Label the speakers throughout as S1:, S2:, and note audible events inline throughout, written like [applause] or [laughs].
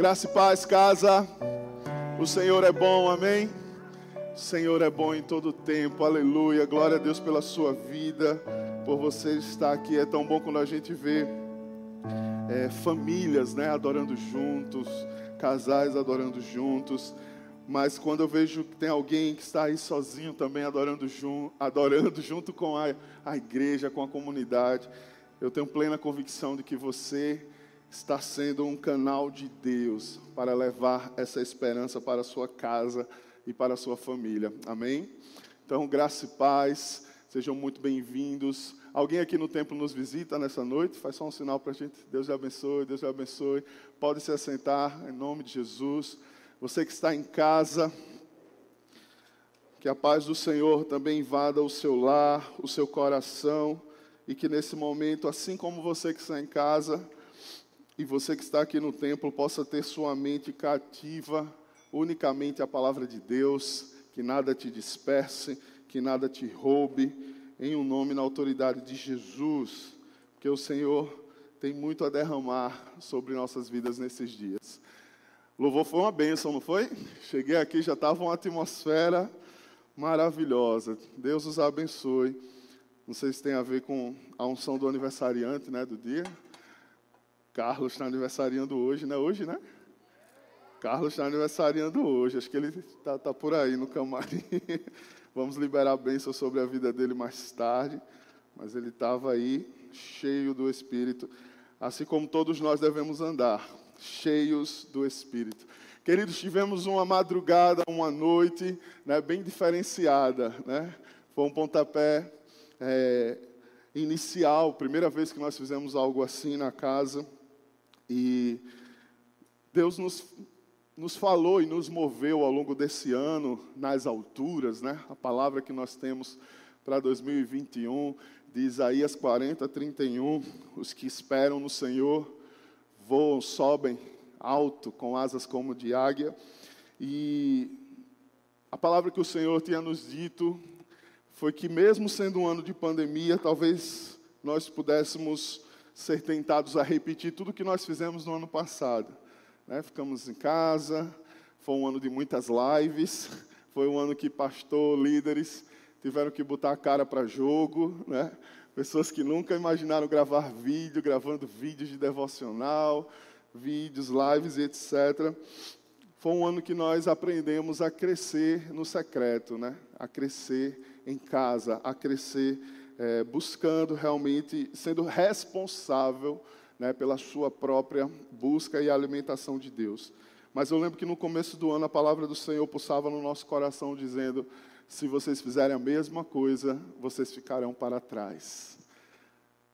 S1: Graça e paz, casa. O Senhor é bom, amém? O Senhor é bom em todo tempo, aleluia. Glória a Deus pela sua vida, por você estar aqui. É tão bom quando a gente vê é, famílias, né, adorando juntos, casais adorando juntos. Mas quando eu vejo que tem alguém que está aí sozinho também adorando, jun adorando [laughs] junto com a, a igreja, com a comunidade, eu tenho plena convicção de que você está sendo um canal de Deus para levar essa esperança para a sua casa e para a sua família. Amém? Então, graça e paz, sejam muito bem-vindos. Alguém aqui no templo nos visita nessa noite? Faz só um sinal para a gente. Deus lhe abençoe, Deus lhe abençoe. Pode se assentar em nome de Jesus. Você que está em casa, que a paz do Senhor também invada o seu lar, o seu coração, e que nesse momento, assim como você que está em casa, e você que está aqui no templo possa ter sua mente cativa unicamente à palavra de Deus, que nada te disperse, que nada te roube, em um nome na autoridade de Jesus, porque o Senhor tem muito a derramar sobre nossas vidas nesses dias. Louvor foi uma bênção, não foi? Cheguei aqui, já estava uma atmosfera maravilhosa. Deus os abençoe. Não sei se tem a ver com a unção do aniversariante, né, do dia. Carlos está aniversariando hoje, né? Hoje, né? Carlos está aniversariando hoje. Acho que ele está tá por aí no camarim. [laughs] Vamos liberar a bênção sobre a vida dele mais tarde. Mas ele estava aí cheio do Espírito. Assim como todos nós devemos andar, cheios do Espírito. Queridos, tivemos uma madrugada, uma noite né, bem diferenciada. Né? Foi um pontapé é, inicial, primeira vez que nós fizemos algo assim na casa. E Deus nos, nos falou e nos moveu ao longo desse ano nas alturas, né? A palavra que nós temos para 2021 de Isaías 40, 31. Os que esperam no Senhor voam, sobem alto, com asas como de águia. E a palavra que o Senhor tinha nos dito foi que, mesmo sendo um ano de pandemia, talvez nós pudéssemos ser tentados a repetir tudo que nós fizemos no ano passado. Né? Ficamos em casa, foi um ano de muitas lives, [laughs] foi um ano que pastor, líderes tiveram que botar a cara para jogo, né? pessoas que nunca imaginaram gravar vídeo, gravando vídeos de devocional, vídeos, lives e etc. Foi um ano que nós aprendemos a crescer no secreto, né? a crescer em casa, a crescer é, buscando realmente, sendo responsável né, pela sua própria busca e alimentação de Deus. Mas eu lembro que no começo do ano a palavra do Senhor pulsava no nosso coração dizendo: se vocês fizerem a mesma coisa, vocês ficarão para trás.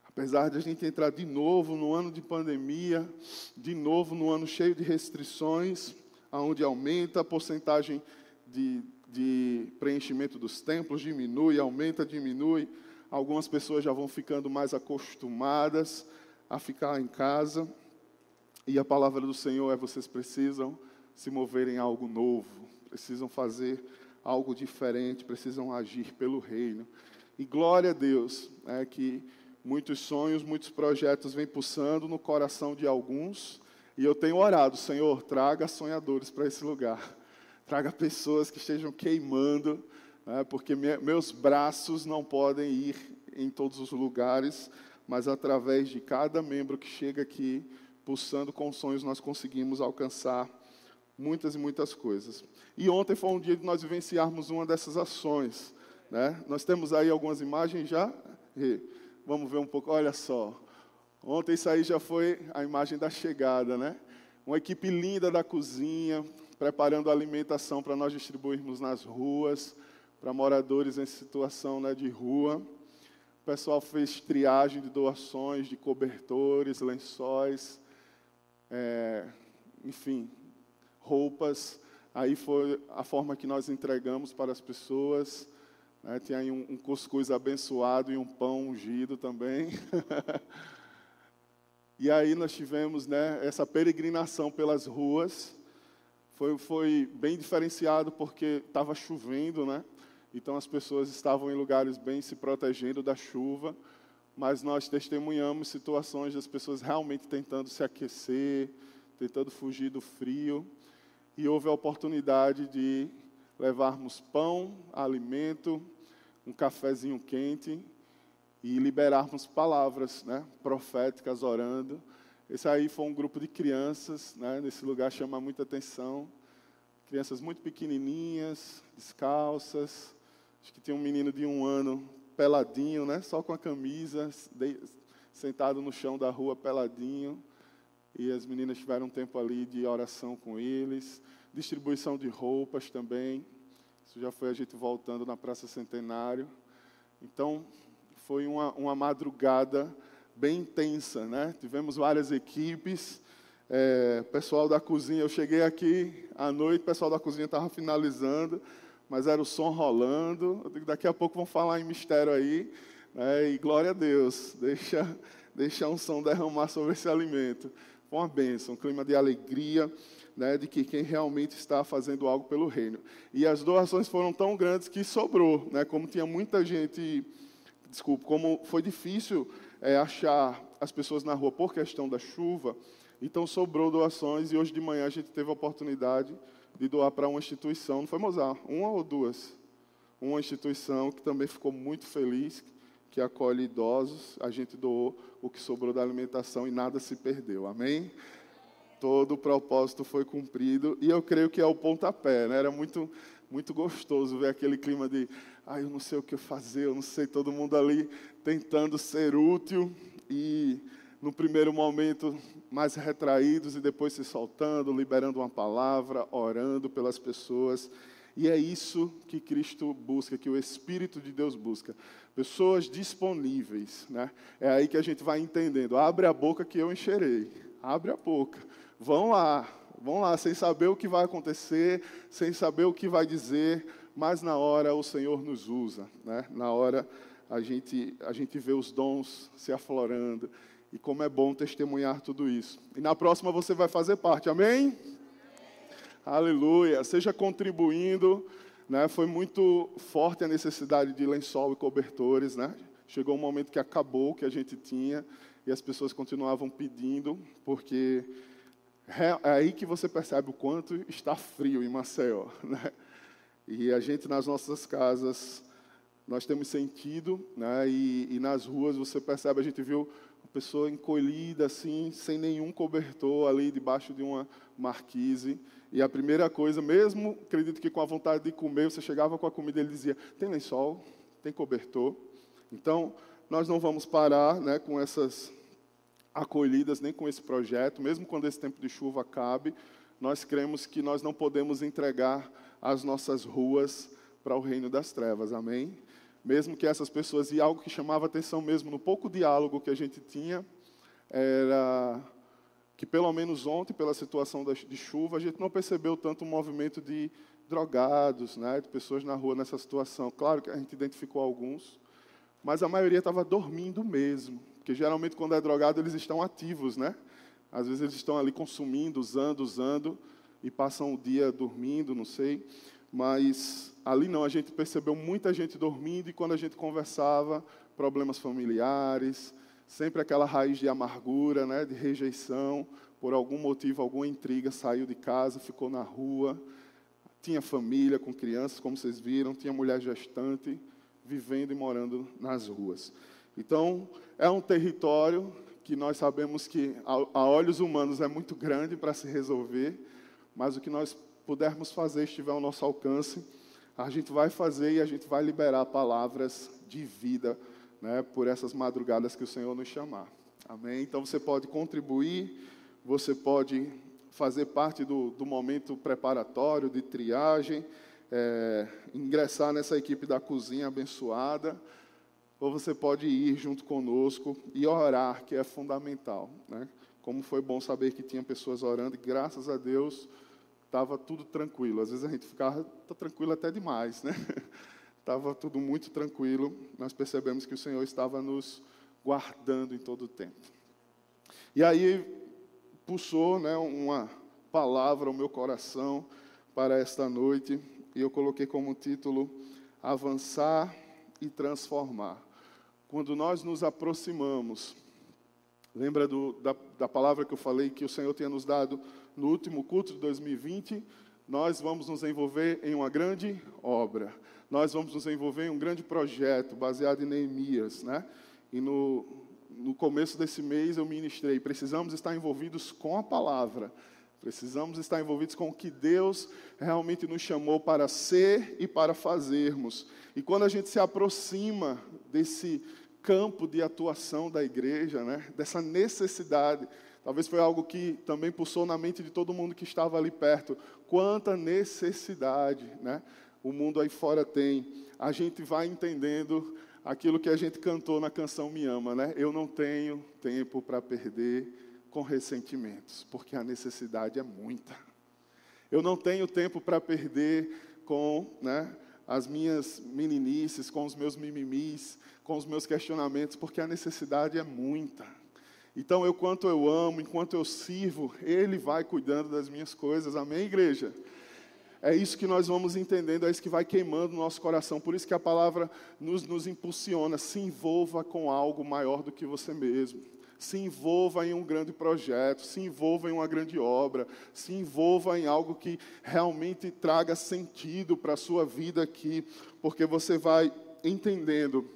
S1: Apesar de a gente entrar de novo no ano de pandemia, de novo no ano cheio de restrições, onde aumenta a porcentagem de, de preenchimento dos templos, diminui, aumenta, diminui algumas pessoas já vão ficando mais acostumadas a ficar em casa. E a palavra do Senhor é: vocês precisam se mover em algo novo, precisam fazer algo diferente, precisam agir pelo reino. E glória a Deus, é que muitos sonhos, muitos projetos vêm pulsando no coração de alguns. E eu tenho orado, Senhor, traga sonhadores para esse lugar. Traga pessoas que estejam queimando né, porque me, meus braços não podem ir em todos os lugares, mas através de cada membro que chega aqui, pulsando com sonhos, nós conseguimos alcançar muitas e muitas coisas. E ontem foi um dia de nós vivenciarmos uma dessas ações. Né? Nós temos aí algumas imagens já. Vamos ver um pouco. Olha só. Ontem isso aí já foi a imagem da chegada, né? Uma equipe linda da cozinha, preparando a alimentação para nós distribuirmos nas ruas para moradores em situação né, de rua. O pessoal fez triagem de doações de cobertores, lençóis, é, enfim, roupas. Aí foi a forma que nós entregamos para as pessoas. Né, tinha aí um, um cuscuz abençoado e um pão ungido também. [laughs] e aí nós tivemos né, essa peregrinação pelas ruas. Foi, foi bem diferenciado porque estava chovendo, né? Então as pessoas estavam em lugares bem se protegendo da chuva, mas nós testemunhamos situações das pessoas realmente tentando se aquecer, tentando fugir do frio, e houve a oportunidade de levarmos pão, alimento, um cafezinho quente e liberarmos palavras né, proféticas orando. Esse aí foi um grupo de crianças, né, nesse lugar chama muita atenção. Crianças muito pequenininhas, descalças. Acho que tinha um menino de um ano peladinho, né, só com a camisa, de, sentado no chão da rua peladinho. E as meninas tiveram um tempo ali de oração com eles. Distribuição de roupas também. Isso já foi a gente voltando na Praça Centenário. Então, foi uma, uma madrugada bem intensa, né? Tivemos várias equipes. É, pessoal da cozinha, eu cheguei aqui à noite, o pessoal da cozinha estava finalizando, mas era o som rolando. Daqui a pouco vão falar em mistério aí. Né? E glória a Deus, deixa, deixa um som derramar sobre esse alimento. Foi uma bênção, um clima de alegria né, de que quem realmente está fazendo algo pelo reino. E as doações foram tão grandes que sobrou, né, como tinha muita gente, desculpe, como foi difícil é, achar as pessoas na rua por questão da chuva, então sobrou doações e hoje de manhã a gente teve a oportunidade de doar para uma instituição, não foi Mozart, uma ou duas? Uma instituição que também ficou muito feliz, que acolhe idosos, a gente doou o que sobrou da alimentação e nada se perdeu, amém? todo o propósito foi cumprido e eu creio que é o pontapé, né? Era muito muito gostoso ver aquele clima de, ah, eu não sei o que fazer, eu não sei, todo mundo ali tentando ser útil e no primeiro momento mais retraídos e depois se soltando, liberando uma palavra, orando pelas pessoas. E é isso que Cristo busca, que o Espírito de Deus busca. Pessoas disponíveis, né? É aí que a gente vai entendendo. Abre a boca que eu encherei. Abre a boca vão lá, vão lá, sem saber o que vai acontecer, sem saber o que vai dizer, mas na hora o Senhor nos usa, né? na hora a gente, a gente vê os dons se aflorando, e como é bom testemunhar tudo isso. E na próxima você vai fazer parte, amém? amém. Aleluia, seja contribuindo, né? foi muito forte a necessidade de lençol e cobertores, né? chegou um momento que acabou o que a gente tinha, e as pessoas continuavam pedindo, porque é, é aí que você percebe o quanto está frio em Maceió. [laughs] Né? E a gente, nas nossas casas, nós temos sentido, né? e, e nas ruas você percebe, a gente viu pessoa encolhida, assim, sem nenhum cobertor, ali debaixo de uma marquise. E a primeira coisa, mesmo, acredito que com a vontade de comer, você chegava com a comida e ele dizia: tem lençol, tem cobertor. Então, nós não vamos parar né, com essas acolhidas nem com esse projeto, mesmo quando esse tempo de chuva acabe, nós cremos que nós não podemos entregar as nossas ruas para o reino das trevas, amém? Mesmo que essas pessoas, e algo que chamava atenção mesmo no pouco diálogo que a gente tinha, era que pelo menos ontem, pela situação de chuva, a gente não percebeu tanto um movimento de drogados, né, de pessoas na rua nessa situação. Claro que a gente identificou alguns, mas a maioria estava dormindo mesmo. Porque geralmente quando é drogado eles estão ativos, né? Às vezes eles estão ali consumindo, usando, usando e passam o dia dormindo, não sei. Mas ali não, a gente percebeu muita gente dormindo e quando a gente conversava, problemas familiares, sempre aquela raiz de amargura, né, de rejeição, por algum motivo, alguma intriga, saiu de casa, ficou na rua. Tinha família com crianças, como vocês viram, tinha mulher gestante vivendo e morando nas ruas. Então, é um território que nós sabemos que, a olhos humanos, é muito grande para se resolver, mas o que nós pudermos fazer, estiver ao nosso alcance, a gente vai fazer e a gente vai liberar palavras de vida né, por essas madrugadas que o Senhor nos chamar. Amém? Então, você pode contribuir, você pode fazer parte do, do momento preparatório, de triagem, é, ingressar nessa equipe da cozinha abençoada ou você pode ir junto conosco e orar, que é fundamental. Né? Como foi bom saber que tinha pessoas orando, e graças a Deus estava tudo tranquilo. Às vezes a gente ficava tá tranquilo até demais, né? [laughs] Estava tudo muito tranquilo. Nós percebemos que o Senhor estava nos guardando em todo o tempo. E aí pulsou né, uma palavra ao meu coração para esta noite, e eu coloquei como título Avançar e Transformar quando nós nos aproximamos Lembra do, da, da palavra que eu falei que o Senhor tinha nos dado no último culto de 2020? Nós vamos nos envolver em uma grande obra. Nós vamos nos envolver em um grande projeto baseado em Neemias, né? E no, no começo desse mês eu ministrei. Precisamos estar envolvidos com a palavra. Precisamos estar envolvidos com o que Deus realmente nos chamou para ser e para fazermos. E quando a gente se aproxima desse campo de atuação da igreja, né? dessa necessidade. Talvez foi algo que também pulsou na mente de todo mundo que estava ali perto. Quanta necessidade né? o mundo aí fora tem. A gente vai entendendo aquilo que a gente cantou na canção Me Ama, né? Eu não tenho tempo para perder com ressentimentos, porque a necessidade é muita. Eu não tenho tempo para perder com né, as minhas meninices, com os meus mimimis, com os meus questionamentos, porque a necessidade é muita. Então, eu, quanto eu amo, enquanto eu sirvo, Ele vai cuidando das minhas coisas. Amém, igreja? É isso que nós vamos entendendo, é isso que vai queimando o nosso coração. Por isso que a palavra nos, nos impulsiona. Se envolva com algo maior do que você mesmo. Se envolva em um grande projeto, se envolva em uma grande obra, se envolva em algo que realmente traga sentido para a sua vida aqui, porque você vai entendendo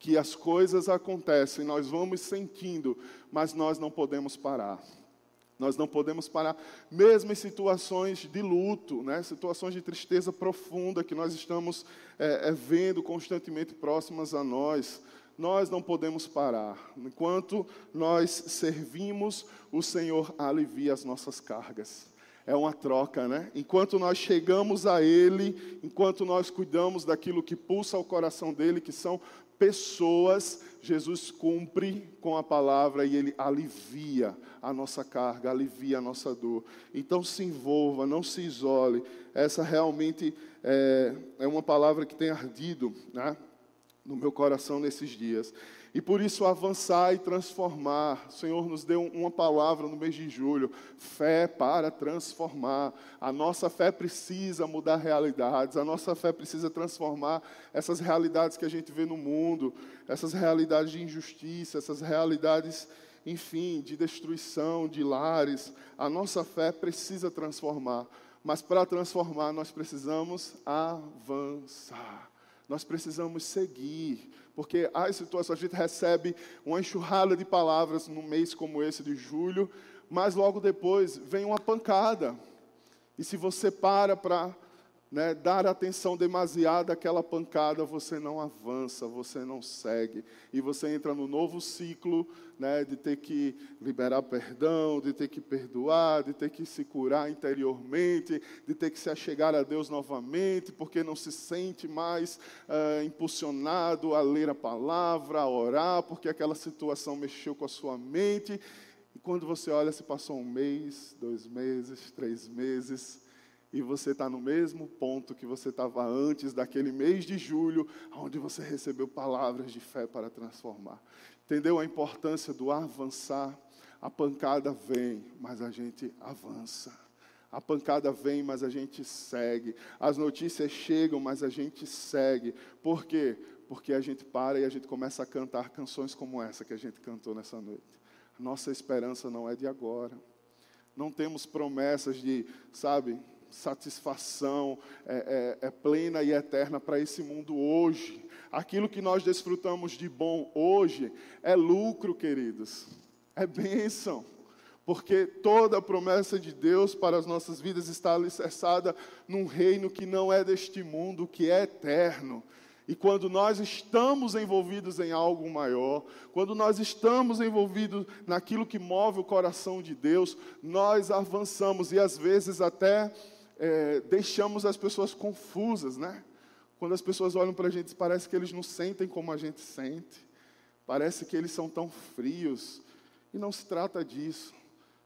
S1: que as coisas acontecem, nós vamos sentindo, mas nós não podemos parar. Nós não podemos parar, mesmo em situações de luto, né? situações de tristeza profunda que nós estamos é, é, vendo constantemente próximas a nós. Nós não podemos parar. Enquanto nós servimos, o Senhor alivia as nossas cargas. É uma troca, né? Enquanto nós chegamos a Ele, enquanto nós cuidamos daquilo que pulsa o coração dele, que são pessoas, Jesus cumpre com a palavra e ele alivia a nossa carga, alivia a nossa dor. Então se envolva, não se isole. Essa realmente é, é uma palavra que tem ardido né, no meu coração nesses dias. E por isso avançar e transformar. O Senhor nos deu uma palavra no mês de julho: fé para transformar. A nossa fé precisa mudar realidades, a nossa fé precisa transformar essas realidades que a gente vê no mundo, essas realidades de injustiça, essas realidades, enfim, de destruição de lares. A nossa fé precisa transformar. Mas para transformar, nós precisamos avançar. Nós precisamos seguir porque as situações, a gente recebe uma enxurrada de palavras num mês como esse de julho, mas logo depois vem uma pancada. E se você para para né, dar atenção demasiada àquela pancada, você não avança, você não segue. E você entra no novo ciclo né, de ter que liberar perdão, de ter que perdoar, de ter que se curar interiormente, de ter que se achegar a Deus novamente, porque não se sente mais uh, impulsionado a ler a palavra, a orar, porque aquela situação mexeu com a sua mente. E quando você olha, se passou um mês, dois meses, três meses e você está no mesmo ponto que você estava antes daquele mês de julho, onde você recebeu palavras de fé para transformar. Entendeu a importância do avançar? A pancada vem, mas a gente avança. A pancada vem, mas a gente segue. As notícias chegam, mas a gente segue. Por quê? Porque a gente para e a gente começa a cantar canções como essa que a gente cantou nessa noite. Nossa esperança não é de agora. Não temos promessas de, sabe, satisfação é, é, é plena e eterna para esse mundo hoje. Aquilo que nós desfrutamos de bom hoje é lucro, queridos, é bênção. Porque toda a promessa de Deus para as nossas vidas está alicerçada num reino que não é deste mundo, que é eterno. E quando nós estamos envolvidos em algo maior, quando nós estamos envolvidos naquilo que move o coração de Deus, nós avançamos e às vezes até é, deixamos as pessoas confusas, né? Quando as pessoas olham para a gente, parece que eles não sentem como a gente sente, parece que eles são tão frios. E não se trata disso.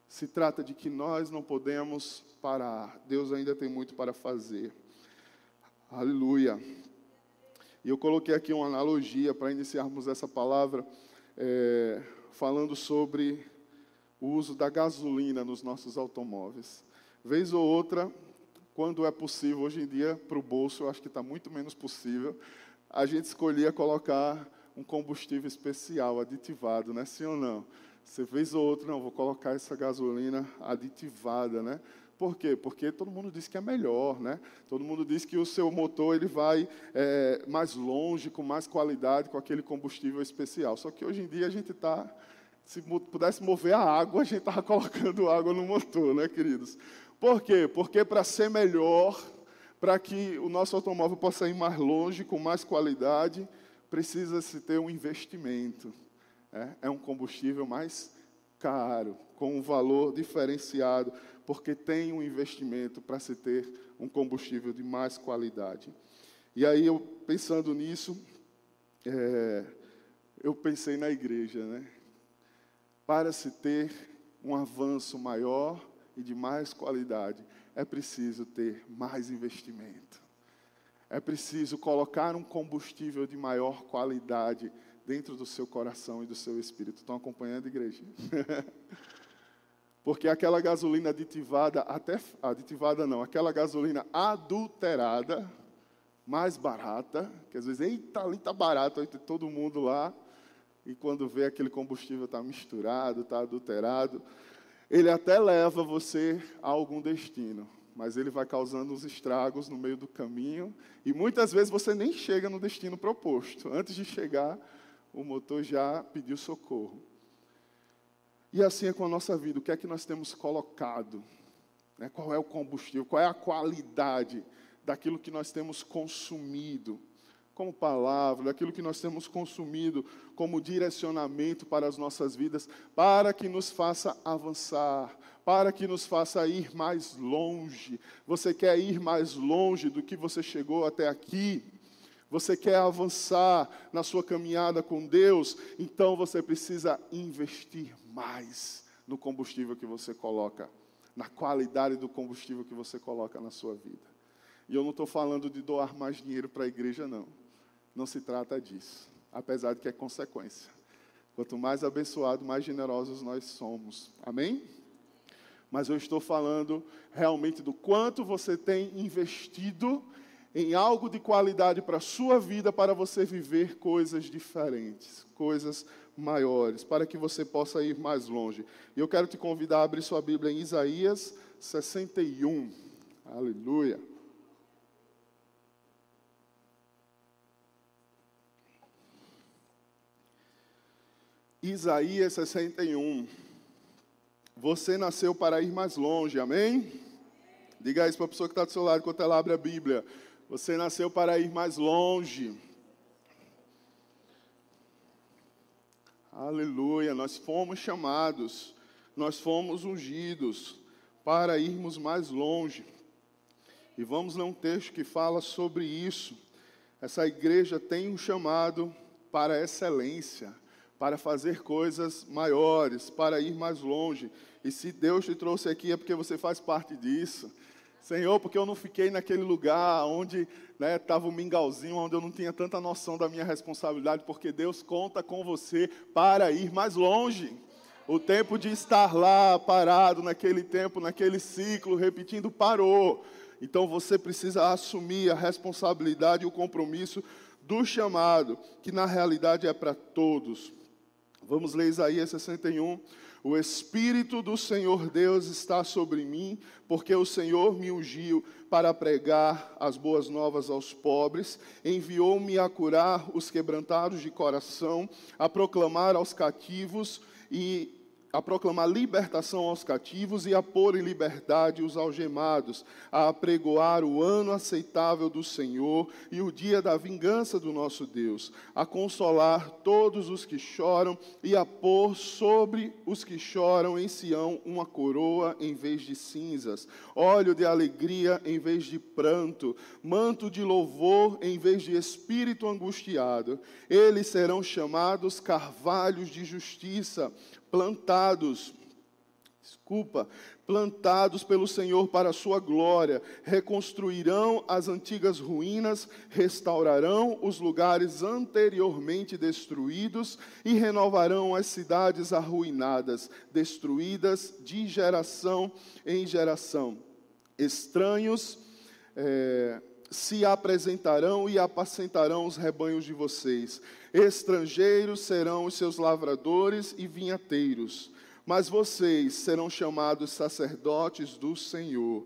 S1: Se trata de que nós não podemos parar. Deus ainda tem muito para fazer. Aleluia. E eu coloquei aqui uma analogia para iniciarmos essa palavra, é, falando sobre o uso da gasolina nos nossos automóveis. Vez ou outra, quando é possível, hoje em dia, para o bolso, eu acho que está muito menos possível, a gente escolhia colocar um combustível especial, aditivado, né? Sim ou não? Você fez outro, não, vou colocar essa gasolina aditivada, né? Por quê? Porque todo mundo diz que é melhor, né? Todo mundo diz que o seu motor ele vai é, mais longe, com mais qualidade, com aquele combustível especial. Só que hoje em dia a gente está, se pudesse mover a água, a gente estava [laughs] colocando água no motor, né, queridos? Por quê? Porque para ser melhor, para que o nosso automóvel possa ir mais longe, com mais qualidade, precisa-se ter um investimento. É, é um combustível mais caro, com um valor diferenciado, porque tem um investimento para se ter um combustível de mais qualidade. E aí, eu pensando nisso, é, eu pensei na igreja, né? Para se ter um avanço maior e de mais qualidade, é preciso ter mais investimento. É preciso colocar um combustível de maior qualidade dentro do seu coração e do seu espírito. Estão acompanhando, igreja? [laughs] Porque aquela gasolina aditivada, até aditivada não, aquela gasolina adulterada, mais barata, que às vezes, eita, ali está barato, aí tem todo mundo lá, e quando vê aquele combustível está misturado, está adulterado, ele até leva você a algum destino, mas ele vai causando uns estragos no meio do caminho, e muitas vezes você nem chega no destino proposto. Antes de chegar, o motor já pediu socorro. E assim é com a nossa vida. O que é que nós temos colocado? Né? Qual é o combustível? Qual é a qualidade daquilo que nós temos consumido? Como palavra, daquilo que nós temos consumido como direcionamento para as nossas vidas, para que nos faça avançar, para que nos faça ir mais longe. Você quer ir mais longe do que você chegou até aqui? você quer avançar na sua caminhada com Deus, então você precisa investir mais no combustível que você coloca, na qualidade do combustível que você coloca na sua vida. E eu não estou falando de doar mais dinheiro para a igreja, não. Não se trata disso, apesar de que é consequência. Quanto mais abençoado, mais generosos nós somos. Amém? Mas eu estou falando realmente do quanto você tem investido em algo de qualidade para a sua vida, para você viver coisas diferentes, coisas maiores, para que você possa ir mais longe. E eu quero te convidar a abrir sua Bíblia em Isaías 61. Aleluia. Isaías 61. Você nasceu para ir mais longe, amém? Diga isso para a pessoa que está do seu lado enquanto ela abre a Bíblia. Você nasceu para ir mais longe. Aleluia, nós fomos chamados, nós fomos ungidos para irmos mais longe. E vamos ler um texto que fala sobre isso. Essa igreja tem um chamado para excelência, para fazer coisas maiores, para ir mais longe. E se Deus te trouxe aqui é porque você faz parte disso. Senhor, porque eu não fiquei naquele lugar onde estava né, o mingauzinho, onde eu não tinha tanta noção da minha responsabilidade, porque Deus conta com você para ir mais longe. O tempo de estar lá parado naquele tempo, naquele ciclo, repetindo, parou. Então você precisa assumir a responsabilidade e o compromisso do chamado, que na realidade é para todos. Vamos ler Isaías 61, o Espírito do Senhor Deus está sobre mim, porque o Senhor me ungiu para pregar as boas novas aos pobres, enviou-me a curar os quebrantados de coração, a proclamar aos cativos e a proclamar libertação aos cativos e a pôr em liberdade os algemados, a apregoar o ano aceitável do Senhor e o dia da vingança do nosso Deus, a consolar todos os que choram e a pôr sobre os que choram em Sião uma coroa em vez de cinzas, óleo de alegria em vez de pranto, manto de louvor em vez de espírito angustiado. Eles serão chamados carvalhos de justiça plantados, desculpa, plantados pelo Senhor para a sua glória, reconstruirão as antigas ruínas, restaurarão os lugares anteriormente destruídos e renovarão as cidades arruinadas, destruídas de geração em geração. Estranhos, é, se apresentarão e apacentarão os rebanhos de vocês. Estrangeiros serão os seus lavradores e vinhateiros, mas vocês serão chamados sacerdotes do Senhor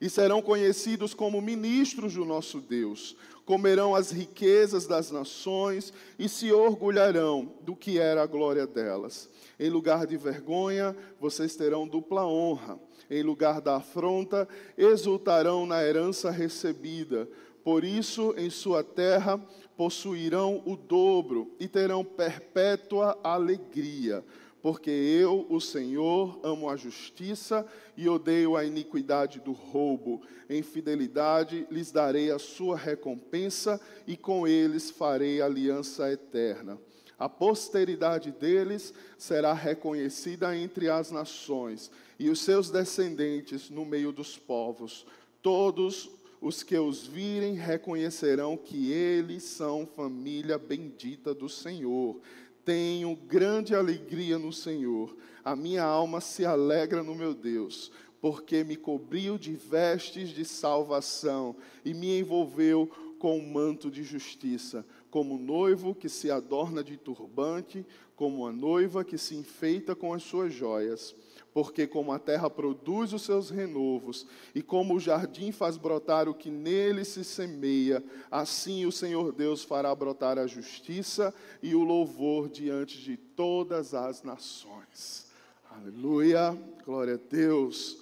S1: e serão conhecidos como ministros do nosso Deus. Comerão as riquezas das nações e se orgulharão do que era a glória delas. Em lugar de vergonha, vocês terão dupla honra. Em lugar da afronta, exultarão na herança recebida. Por isso, em sua terra, possuirão o dobro e terão perpétua alegria porque eu, o Senhor, amo a justiça e odeio a iniquidade do roubo. Em fidelidade lhes darei a sua recompensa e com eles farei aliança eterna. A posteridade deles será reconhecida entre as nações e os seus descendentes no meio dos povos. Todos os que os virem reconhecerão que eles são família bendita do Senhor tenho grande alegria no Senhor. A minha alma se alegra no meu Deus, porque me cobriu de vestes de salvação e me envolveu com um manto de justiça, como noivo que se adorna de turbante, como a noiva que se enfeita com as suas joias porque como a terra produz os seus renovos, e como o jardim faz brotar o que nele se semeia, assim o Senhor Deus fará brotar a justiça e o louvor diante de todas as nações. Aleluia, glória a Deus.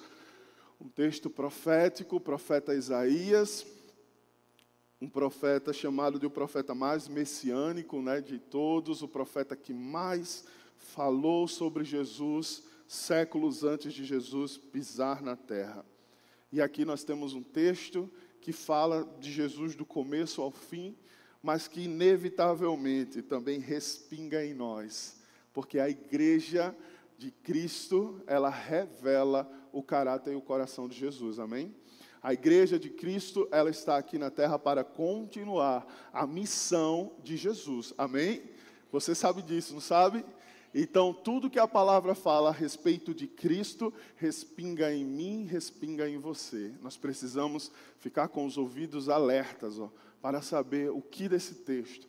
S1: Um texto profético, o profeta Isaías, um profeta chamado de o profeta mais messiânico né, de todos, o profeta que mais falou sobre Jesus séculos antes de Jesus pisar na terra. E aqui nós temos um texto que fala de Jesus do começo ao fim, mas que inevitavelmente também respinga em nós, porque a igreja de Cristo, ela revela o caráter e o coração de Jesus. Amém? A igreja de Cristo, ela está aqui na terra para continuar a missão de Jesus. Amém? Você sabe disso, não sabe? Então, tudo que a palavra fala a respeito de Cristo, respinga em mim, respinga em você. Nós precisamos ficar com os ouvidos alertas ó, para saber o que desse texto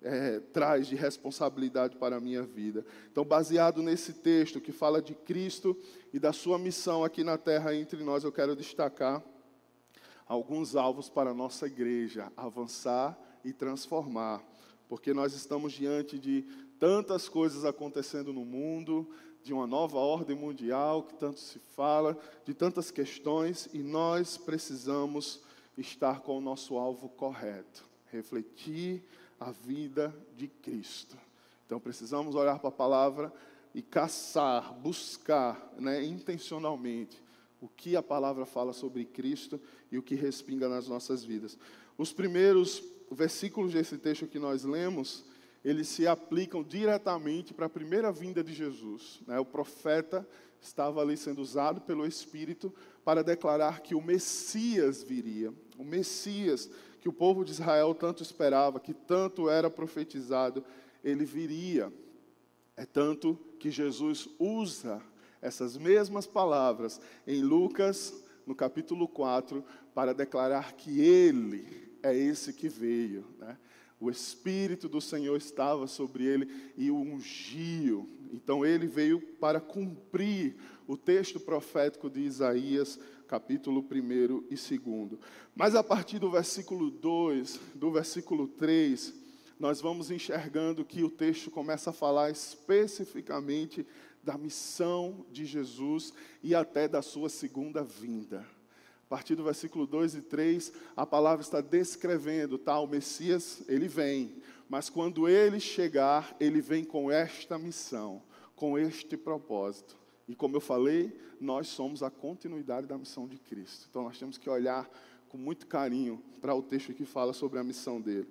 S1: é, traz de responsabilidade para a minha vida. Então, baseado nesse texto que fala de Cristo e da sua missão aqui na terra entre nós, eu quero destacar alguns alvos para a nossa igreja avançar e transformar, porque nós estamos diante de tantas coisas acontecendo no mundo, de uma nova ordem mundial que tanto se fala, de tantas questões, e nós precisamos estar com o nosso alvo correto, refletir a vida de Cristo. Então precisamos olhar para a palavra e caçar, buscar, né, intencionalmente o que a palavra fala sobre Cristo e o que respinga nas nossas vidas. Os primeiros versículos desse texto que nós lemos, eles se aplicam diretamente para a primeira vinda de Jesus. Né? O profeta estava ali sendo usado pelo Espírito para declarar que o Messias viria. O Messias que o povo de Israel tanto esperava, que tanto era profetizado, ele viria. É tanto que Jesus usa essas mesmas palavras em Lucas, no capítulo 4, para declarar que ele é esse que veio. Né? o Espírito do Senhor estava sobre ele e o ungiu. Então ele veio para cumprir o texto profético de Isaías, capítulo 1 e 2. Mas a partir do versículo 2, do versículo 3, nós vamos enxergando que o texto começa a falar especificamente da missão de Jesus e até da sua segunda vinda. A partir do versículo 2 e 3, a palavra está descrevendo, tá? O Messias, ele vem, mas quando ele chegar, ele vem com esta missão, com este propósito. E como eu falei, nós somos a continuidade da missão de Cristo. Então nós temos que olhar com muito carinho para o texto que fala sobre a missão dele.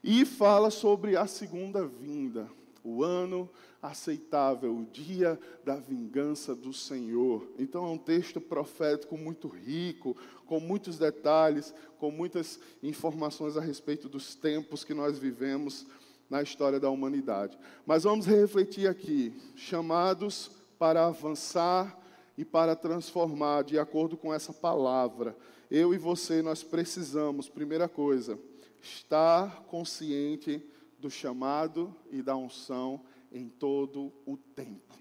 S1: E fala sobre a segunda vinda, o ano aceitável, o dia da vingança do Senhor. Então é um texto profético muito rico, com muitos detalhes, com muitas informações a respeito dos tempos que nós vivemos na história da humanidade. Mas vamos refletir aqui, chamados para avançar e para transformar de acordo com essa palavra. Eu e você, nós precisamos, primeira coisa, estar consciente do chamado e da unção em todo o tempo.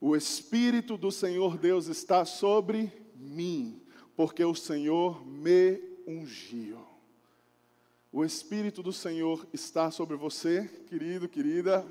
S1: O Espírito do Senhor Deus está sobre mim, porque o Senhor me ungiu. O Espírito do Senhor está sobre você, querido, querida.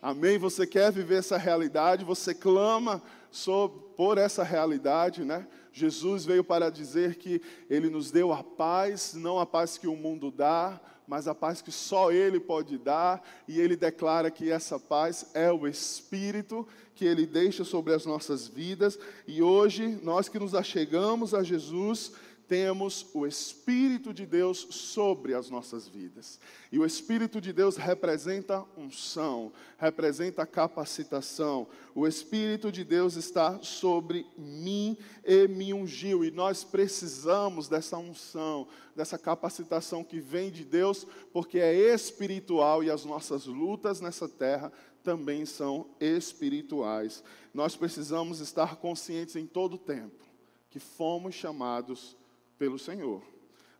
S1: Amém? Você quer viver essa realidade, você clama sobre, por essa realidade, né? Jesus veio para dizer que Ele nos deu a paz, não a paz que o mundo dá, mas a paz que só Ele pode dar, e Ele declara que essa paz é o Espírito que Ele deixa sobre as nossas vidas, e hoje, nós que nos achegamos a Jesus, temos o Espírito de Deus sobre as nossas vidas. E o Espírito de Deus representa unção, representa capacitação. O Espírito de Deus está sobre mim e me ungiu. E nós precisamos dessa unção, dessa capacitação que vem de Deus, porque é espiritual e as nossas lutas nessa terra também são espirituais. Nós precisamos estar conscientes em todo o tempo que fomos chamados pelo Senhor.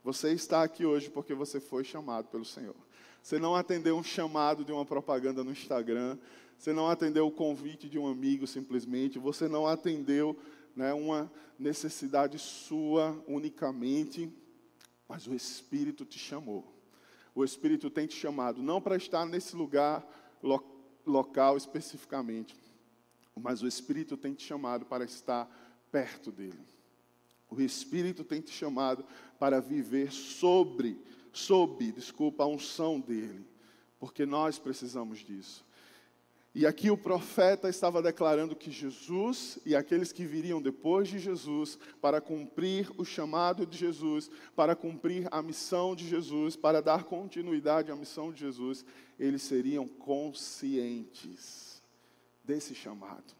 S1: Você está aqui hoje porque você foi chamado pelo Senhor. Você não atendeu um chamado de uma propaganda no Instagram. Você não atendeu o convite de um amigo simplesmente. Você não atendeu né, uma necessidade sua unicamente. Mas o Espírito te chamou. O Espírito tem te chamado não para estar nesse lugar lo local especificamente, mas o Espírito tem te chamado para estar perto dele. O Espírito tem te chamado para viver sobre, sob, desculpa, a unção dele, porque nós precisamos disso. E aqui o profeta estava declarando que Jesus e aqueles que viriam depois de Jesus, para cumprir o chamado de Jesus, para cumprir a missão de Jesus, para dar continuidade à missão de Jesus, eles seriam conscientes desse chamado.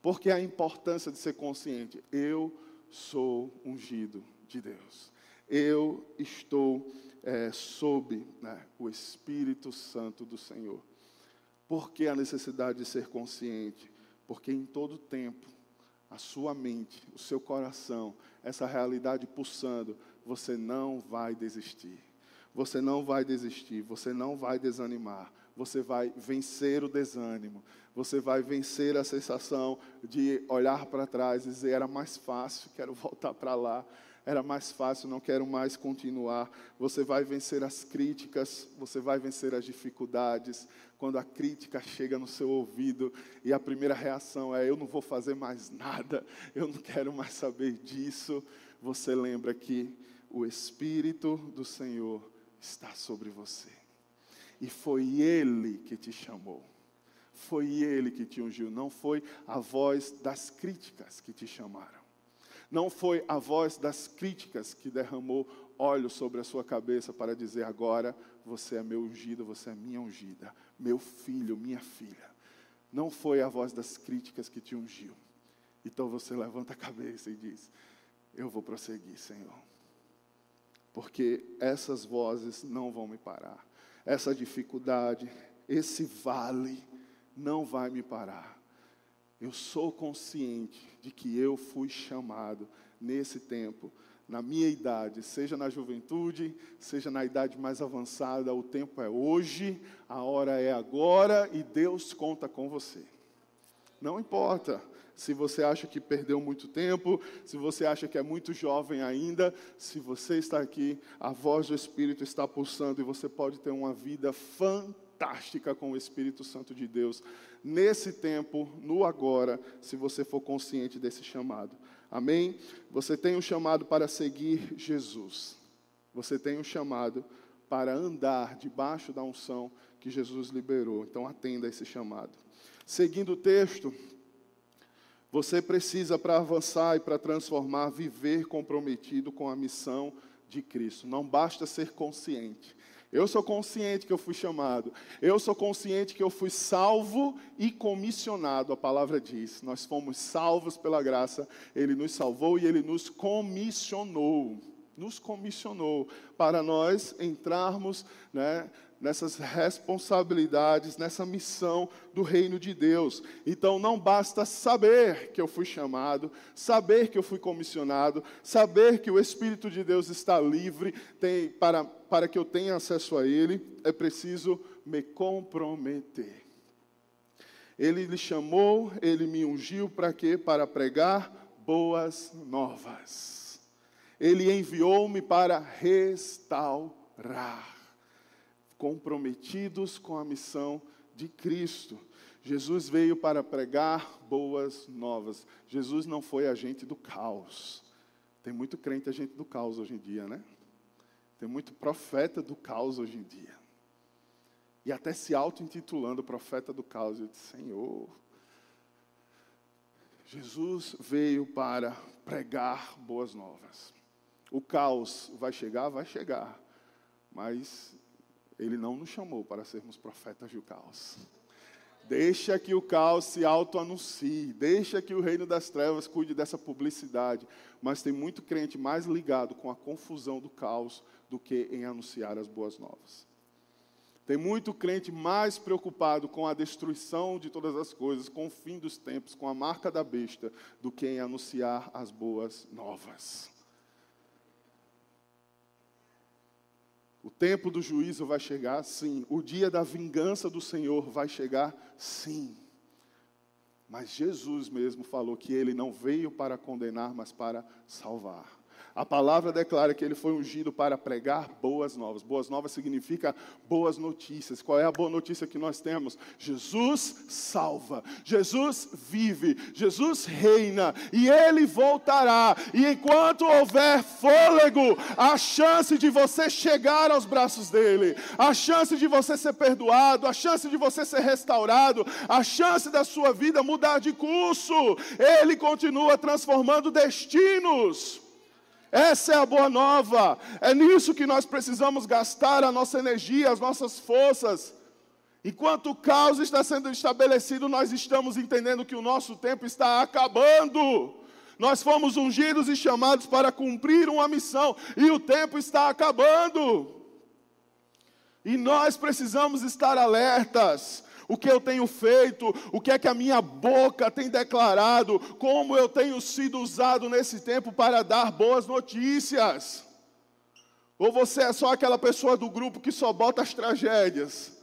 S1: Porque a importância de ser consciente, eu sou ungido de Deus. Eu estou é, sob né, o Espírito Santo do Senhor. Por que a necessidade de ser consciente? Porque em todo tempo, a sua mente, o seu coração, essa realidade pulsando, você não vai desistir. Você não vai desistir, você não vai desanimar, você vai vencer o desânimo, você vai vencer a sensação de olhar para trás e dizer: era mais fácil, quero [laughs] voltar para lá. Era mais fácil, não quero mais continuar. Você vai vencer as críticas, você vai vencer as dificuldades. Quando a crítica chega no seu ouvido e a primeira reação é: eu não vou fazer mais [laughs] nada, eu não quero mais saber disso. Você lembra que o Espírito do Senhor está sobre você. E foi Ele que te chamou. Foi Ele que te ungiu, não foi a voz das críticas que te chamaram. Não foi a voz das críticas que derramou óleo sobre a sua cabeça para dizer: agora você é meu ungido, você é minha ungida, meu filho, minha filha. Não foi a voz das críticas que te ungiu. Então você levanta a cabeça e diz: Eu vou prosseguir, Senhor. Porque essas vozes não vão me parar. Essa dificuldade, esse vale, não vai me parar. Eu sou consciente de que eu fui chamado nesse tempo, na minha idade, seja na juventude, seja na idade mais avançada, o tempo é hoje, a hora é agora e Deus conta com você. Não importa se você acha que perdeu muito tempo, se você acha que é muito jovem ainda, se você está aqui, a voz do Espírito está pulsando e você pode ter uma vida fantástica com o Espírito Santo de Deus, nesse tempo, no agora, se você for consciente desse chamado. Amém? Você tem um chamado para seguir Jesus. Você tem um chamado para andar debaixo da unção que Jesus liberou. Então atenda a esse chamado. Seguindo o texto, você precisa para avançar e para transformar, viver comprometido com a missão de Cristo. Não basta ser consciente. Eu sou consciente que eu fui chamado. Eu sou consciente que eu fui salvo e comissionado. A palavra diz: nós fomos salvos pela graça. Ele nos salvou e ele nos comissionou. Nos comissionou para nós entrarmos né, nessas responsabilidades, nessa missão do reino de Deus. Então não basta saber que eu fui chamado, saber que eu fui comissionado, saber que o Espírito de Deus está livre tem, para, para que eu tenha acesso a Ele, é preciso me comprometer. Ele lhe chamou, ele me ungiu para quê? Para pregar boas novas. Ele enviou-me para restaurar comprometidos com a missão de Cristo. Jesus veio para pregar boas novas. Jesus não foi agente do caos. Tem muito crente agente do caos hoje em dia, né? Tem muito profeta do caos hoje em dia. E até se auto-intitulando profeta do caos. Eu disse, Senhor, Jesus veio para pregar boas novas. O caos vai chegar? Vai chegar. Mas ele não nos chamou para sermos profetas do caos. Deixa que o caos se auto-anuncie, deixa que o reino das trevas cuide dessa publicidade. Mas tem muito crente mais ligado com a confusão do caos do que em anunciar as boas novas. Tem muito crente mais preocupado com a destruição de todas as coisas, com o fim dos tempos, com a marca da besta, do que em anunciar as boas novas. O tempo do juízo vai chegar, sim. O dia da vingança do Senhor vai chegar, sim. Mas Jesus mesmo falou que ele não veio para condenar, mas para salvar. A palavra declara que ele foi ungido para pregar boas novas. Boas novas significa boas notícias. Qual é a boa notícia que nós temos? Jesus salva, Jesus vive, Jesus reina e ele voltará. E enquanto houver fôlego, a chance de você chegar aos braços dele, a chance de você ser perdoado, a chance de você ser restaurado, a chance da sua vida mudar de curso, ele continua transformando destinos. Essa é a boa nova. É nisso que nós precisamos gastar a nossa energia, as nossas forças. Enquanto o caos está sendo estabelecido, nós estamos entendendo que o nosso tempo está acabando. Nós fomos ungidos e chamados para cumprir uma missão, e o tempo está acabando. E nós precisamos estar alertas, o que eu tenho feito, o que é que a minha boca tem declarado, como eu tenho sido usado nesse tempo para dar boas notícias. Ou você é só aquela pessoa do grupo que só bota as tragédias?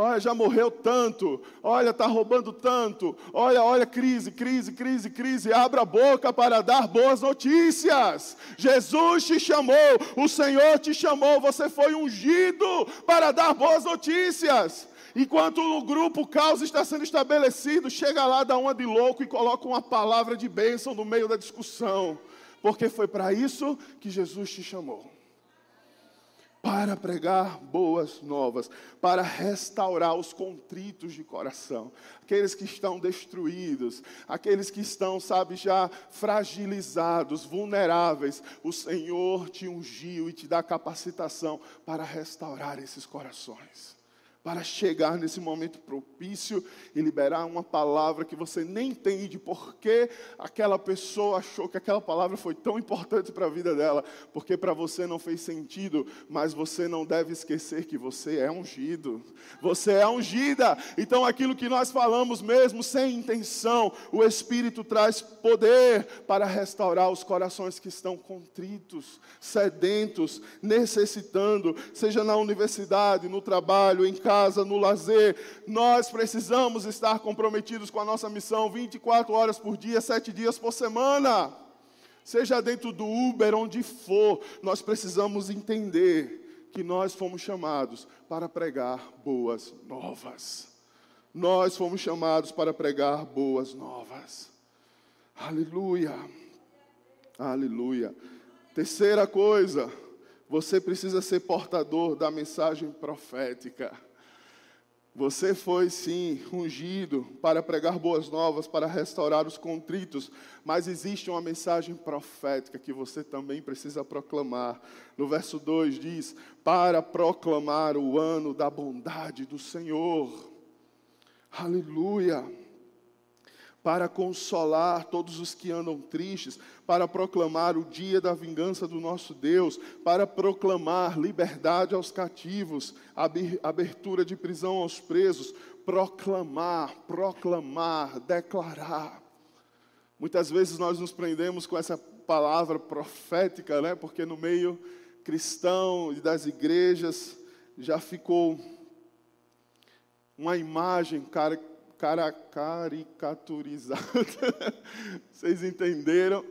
S1: Olha, já morreu tanto. Olha, está roubando tanto. Olha, olha, crise, crise, crise, crise. Abra a boca para dar boas notícias. Jesus te chamou, o Senhor te chamou. Você foi ungido para dar boas notícias. Enquanto o grupo caos está sendo estabelecido, chega lá, dá uma de louco e coloca uma palavra de bênção no meio da discussão. Porque foi para isso que Jesus te chamou para pregar boas novas, para restaurar os contritos de coração, aqueles que estão destruídos, aqueles que estão, sabe, já fragilizados, vulneráveis. O Senhor te ungiu e te dá capacitação para restaurar esses corações para chegar nesse momento propício e liberar uma palavra que você nem entende porque aquela pessoa achou que aquela palavra foi tão importante para a vida dela, porque para você não fez sentido, mas você não deve esquecer que você é ungido. Você é ungida. Então aquilo que nós falamos mesmo sem intenção, o Espírito traz poder para restaurar os corações que estão contritos, sedentos, necessitando, seja na universidade, no trabalho, em casa, casa, no lazer. Nós precisamos estar comprometidos com a nossa missão 24 horas por dia, 7 dias por semana. Seja dentro do Uber, onde for, nós precisamos entender que nós fomos chamados para pregar boas novas. Nós fomos chamados para pregar boas novas. Aleluia. Aleluia. Terceira coisa, você precisa ser portador da mensagem profética. Você foi sim ungido para pregar boas novas, para restaurar os contritos, mas existe uma mensagem profética que você também precisa proclamar. No verso 2 diz: Para proclamar o ano da bondade do Senhor. Aleluia. Para consolar todos os que andam tristes, para proclamar o dia da vingança do nosso Deus, para proclamar liberdade aos cativos, abertura de prisão aos presos, proclamar, proclamar, declarar. Muitas vezes nós nos prendemos com essa palavra profética, né? Porque no meio cristão e das igrejas já ficou uma imagem cara, cara, caricaturizada. [laughs] Vocês entenderam?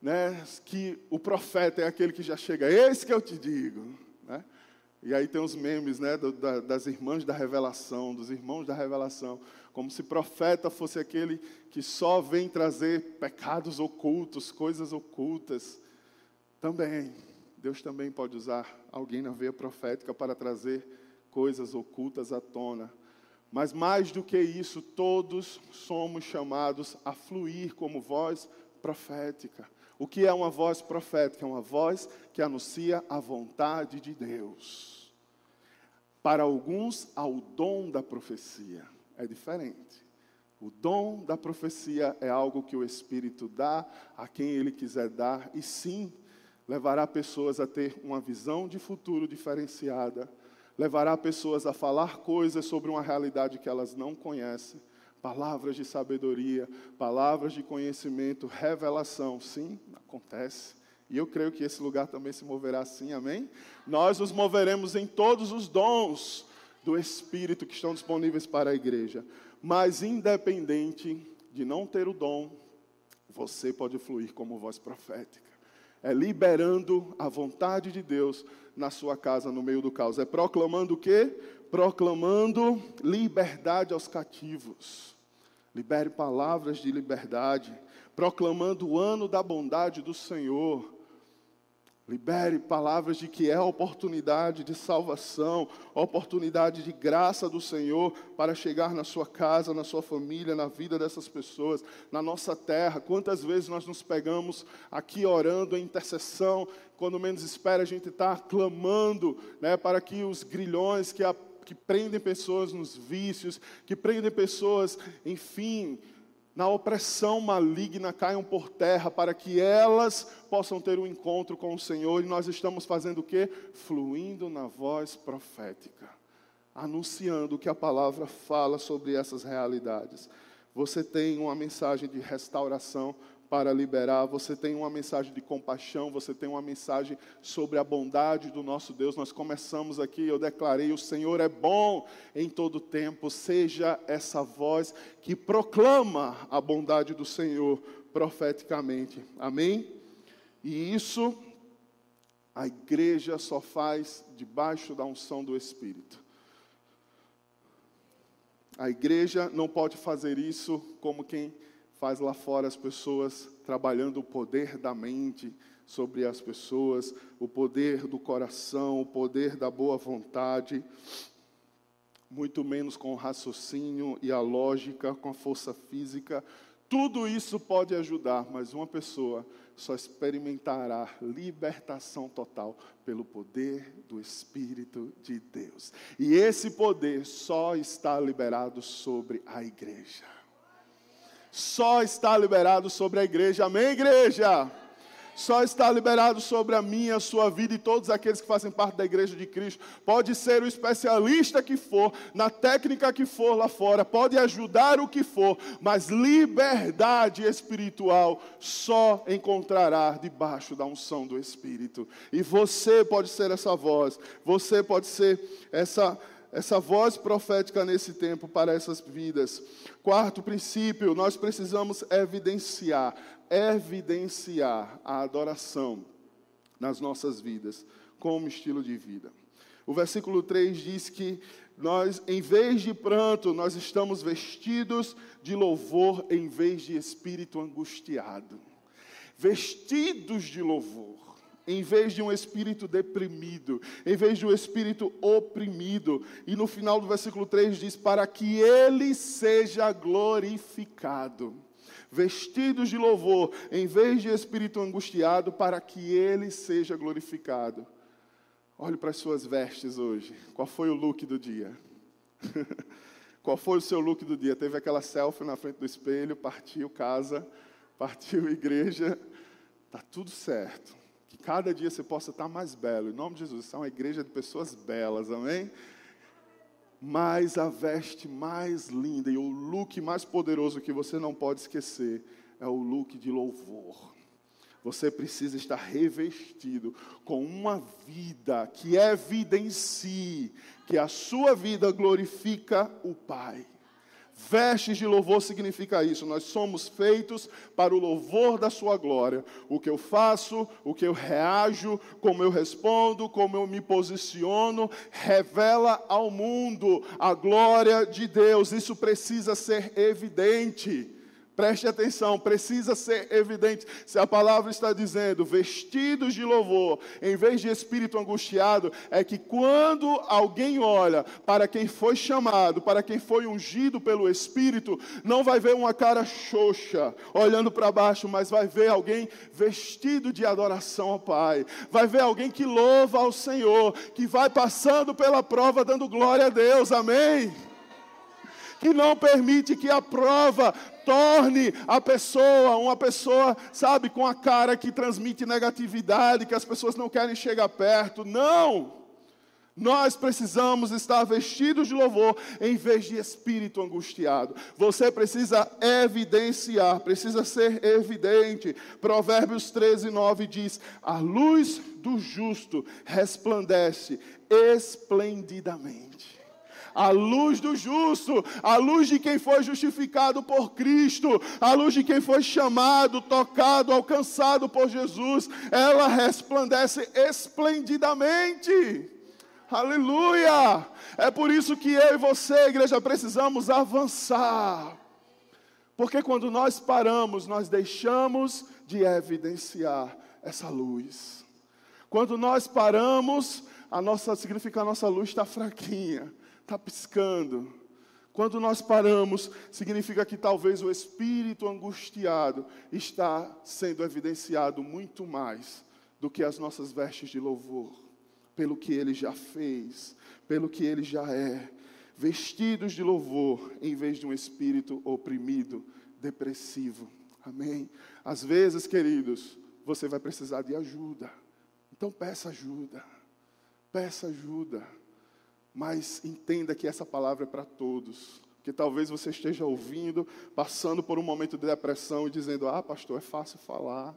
S1: Né? Que o profeta é aquele que já chega, esse que eu te digo. Né? E aí tem os memes né, do, da, das irmãs da revelação, dos irmãos da revelação, como se profeta fosse aquele que só vem trazer pecados ocultos, coisas ocultas. Também, Deus também pode usar alguém na veia profética para trazer coisas ocultas à tona mas mais do que isso, todos somos chamados a fluir como voz profética. O que é uma voz profética? É uma voz que anuncia a vontade de Deus. Para alguns, há o dom da profecia. É diferente. O dom da profecia é algo que o Espírito dá a quem ele quiser dar, e sim, levará pessoas a ter uma visão de futuro diferenciada levará pessoas a falar coisas sobre uma realidade que elas não conhecem. Palavras de sabedoria, palavras de conhecimento, revelação. Sim, acontece. E eu creio que esse lugar também se moverá assim, amém? Nós nos moveremos em todos os dons do Espírito que estão disponíveis para a igreja. Mas, independente de não ter o dom, você pode fluir como voz profética. É liberando a vontade de Deus na sua casa no meio do caos. É proclamando o quê? Proclamando liberdade aos cativos. Libere palavras de liberdade. Proclamando o ano da bondade do Senhor Libere palavras de que é oportunidade de salvação, oportunidade de graça do Senhor para chegar na sua casa, na sua família, na vida dessas pessoas, na nossa terra. Quantas vezes nós nos pegamos aqui orando em intercessão, quando menos espera a gente está clamando né, para que os grilhões que, a, que prendem pessoas nos vícios, que prendem pessoas, enfim, na opressão maligna caiam por terra para que elas possam ter um encontro com o Senhor. E nós estamos fazendo o quê? Fluindo na voz profética, anunciando o que a palavra fala sobre essas realidades. Você tem uma mensagem de restauração para liberar, você tem uma mensagem de compaixão, você tem uma mensagem sobre a bondade do nosso Deus. Nós começamos aqui, eu declarei: o Senhor é bom em todo tempo, seja essa voz que proclama a bondade do Senhor profeticamente. Amém? E isso a igreja só faz debaixo da unção do Espírito. A igreja não pode fazer isso como quem faz lá fora as pessoas trabalhando o poder da mente sobre as pessoas, o poder do coração, o poder da boa vontade, muito menos com o raciocínio e a lógica, com a força física. Tudo isso pode ajudar, mas uma pessoa só experimentará libertação total pelo poder do Espírito de Deus. E esse poder só está liberado sobre a igreja só está liberado sobre a igreja. Amém, igreja? Só está liberado sobre a minha, a sua vida e todos aqueles que fazem parte da igreja de Cristo. Pode ser o especialista que for, na técnica que for lá fora, pode ajudar o que for, mas liberdade espiritual só encontrará debaixo da unção do Espírito. E você pode ser essa voz, você pode ser essa essa voz profética nesse tempo para essas vidas. Quarto princípio, nós precisamos evidenciar, evidenciar a adoração nas nossas vidas como estilo de vida. O versículo 3 diz que nós, em vez de pranto, nós estamos vestidos de louvor em vez de espírito angustiado. Vestidos de louvor em vez de um espírito deprimido, em vez de um espírito oprimido. E no final do versículo 3 diz: Para que ele seja glorificado. Vestidos de louvor, em vez de espírito angustiado, para que ele seja glorificado. Olhe para as suas vestes hoje. Qual foi o look do dia? [laughs] Qual foi o seu look do dia? Teve aquela selfie na frente do espelho, partiu casa, partiu igreja. Tá tudo certo. Cada dia você possa estar mais belo. Em nome de Jesus, isso é uma igreja de pessoas belas, amém? Mas a veste mais linda e o look mais poderoso que você não pode esquecer é o look de louvor. Você precisa estar revestido com uma vida que é vida em si, que a sua vida glorifica o Pai. Vestes de louvor significa isso. Nós somos feitos para o louvor da Sua glória. O que eu faço, o que eu reajo, como eu respondo, como eu me posiciono, revela ao mundo a glória de Deus. Isso precisa ser evidente. Preste atenção, precisa ser evidente. Se a palavra está dizendo vestidos de louvor, em vez de espírito angustiado, é que quando alguém olha para quem foi chamado, para quem foi ungido pelo Espírito, não vai ver uma cara xoxa olhando para baixo, mas vai ver alguém vestido de adoração ao Pai. Vai ver alguém que louva ao Senhor, que vai passando pela prova dando glória a Deus. Amém que não permite que a prova torne a pessoa uma pessoa, sabe, com a cara que transmite negatividade, que as pessoas não querem chegar perto. Não! Nós precisamos estar vestidos de louvor em vez de espírito angustiado. Você precisa evidenciar, precisa ser evidente. Provérbios 13, 9 diz: A luz do justo resplandece esplendidamente a luz do justo, a luz de quem foi justificado por Cristo, a luz de quem foi chamado, tocado, alcançado por Jesus, ela resplandece esplendidamente. Aleluia! É por isso que eu e você, igreja, precisamos avançar. Porque quando nós paramos, nós deixamos de evidenciar essa luz. Quando nós paramos, a nossa significa a nossa luz está fraquinha está piscando. Quando nós paramos, significa que talvez o espírito angustiado está sendo evidenciado muito mais do que as nossas vestes de louvor, pelo que ele já fez, pelo que ele já é. Vestidos de louvor, em vez de um espírito oprimido, depressivo. Amém? Às vezes, queridos, você vai precisar de ajuda. Então peça ajuda. Peça ajuda. Mas entenda que essa palavra é para todos. Que talvez você esteja ouvindo, passando por um momento de depressão e dizendo: Ah, pastor, é fácil falar,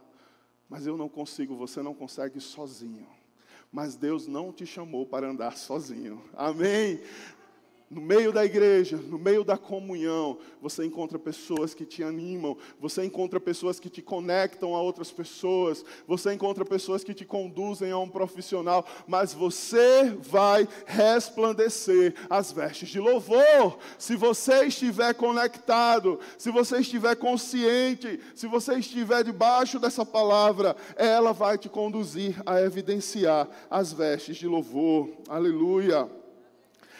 S1: mas eu não consigo, você não consegue sozinho. Mas Deus não te chamou para andar sozinho. Amém? No meio da igreja, no meio da comunhão, você encontra pessoas que te animam, você encontra pessoas que te conectam a outras pessoas, você encontra pessoas que te conduzem a um profissional, mas você vai resplandecer as vestes de louvor. Se você estiver conectado, se você estiver consciente, se você estiver debaixo dessa palavra, ela vai te conduzir a evidenciar as vestes de louvor. Aleluia.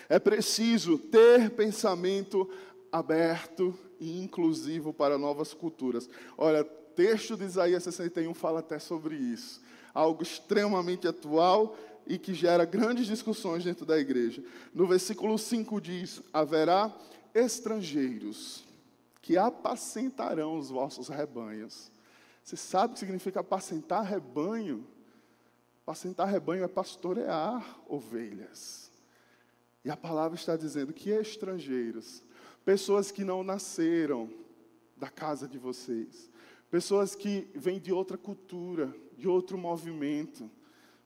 S1: É preciso ter pensamento aberto e inclusivo para novas culturas. Olha, texto de Isaías 61 fala até sobre isso. Algo extremamente atual e que gera grandes discussões dentro da igreja. No versículo 5 diz: Haverá estrangeiros que apacentarão os vossos rebanhos. Você sabe o que significa apacentar rebanho? Apacentar rebanho é pastorear ovelhas. E a palavra está dizendo que estrangeiros, pessoas que não nasceram da casa de vocês, pessoas que vêm de outra cultura, de outro movimento,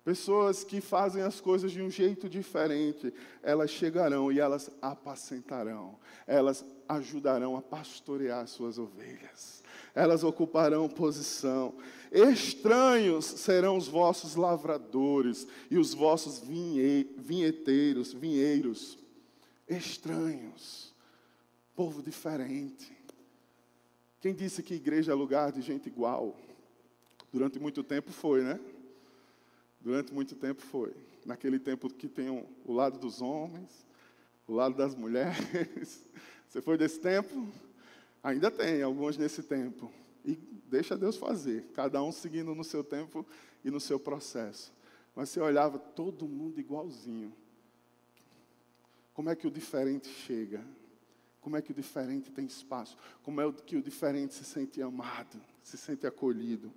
S1: pessoas que fazem as coisas de um jeito diferente, elas chegarão e elas apacentarão, elas ajudarão a pastorear suas ovelhas elas ocuparão posição. Estranhos serão os vossos lavradores e os vossos vinheteiros, vinheiros. Estranhos, povo diferente. Quem disse que igreja é lugar de gente igual? Durante muito tempo foi, né? Durante muito tempo foi. Naquele tempo que tem o lado dos homens, o lado das mulheres. [laughs] Você foi desse tempo? Ainda tem alguns nesse tempo. E deixa Deus fazer, cada um seguindo no seu tempo e no seu processo. Mas você olhava todo mundo igualzinho. Como é que o diferente chega? Como é que o diferente tem espaço? Como é que o diferente se sente amado, se sente acolhido?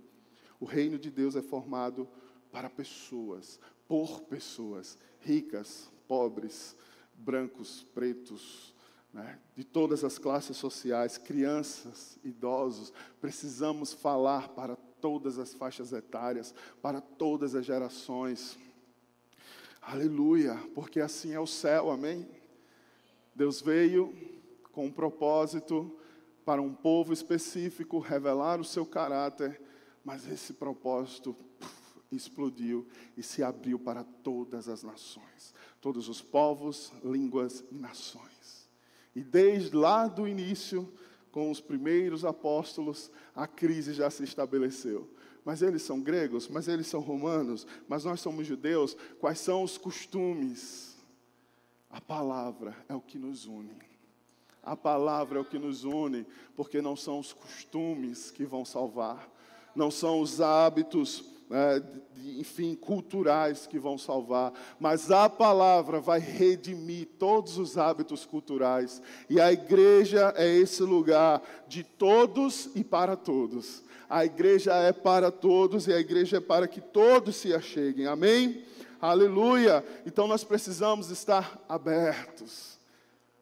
S1: O reino de Deus é formado para pessoas, por pessoas, ricas, pobres, brancos, pretos, né, de todas as classes sociais, crianças, idosos. Precisamos falar para todas as faixas etárias, para todas as gerações. Aleluia, porque assim é o céu, amém? Deus veio com um propósito para um povo específico revelar o seu caráter, mas esse propósito explodiu e se abriu para todas as nações, todos os povos, línguas e nações. E desde lá do início, com os primeiros apóstolos, a crise já se estabeleceu. Mas eles são gregos, mas eles são romanos, mas nós somos judeus. Quais são os costumes? A palavra é o que nos une. A palavra é o que nos une, porque não são os costumes que vão salvar, não são os hábitos, né, enfim, culturais que vão salvar, mas a palavra vai redimir todos os hábitos culturais, e a igreja é esse lugar de todos e para todos. A igreja é para todos e a igreja é para que todos se acheguem, amém? Aleluia! Então nós precisamos estar abertos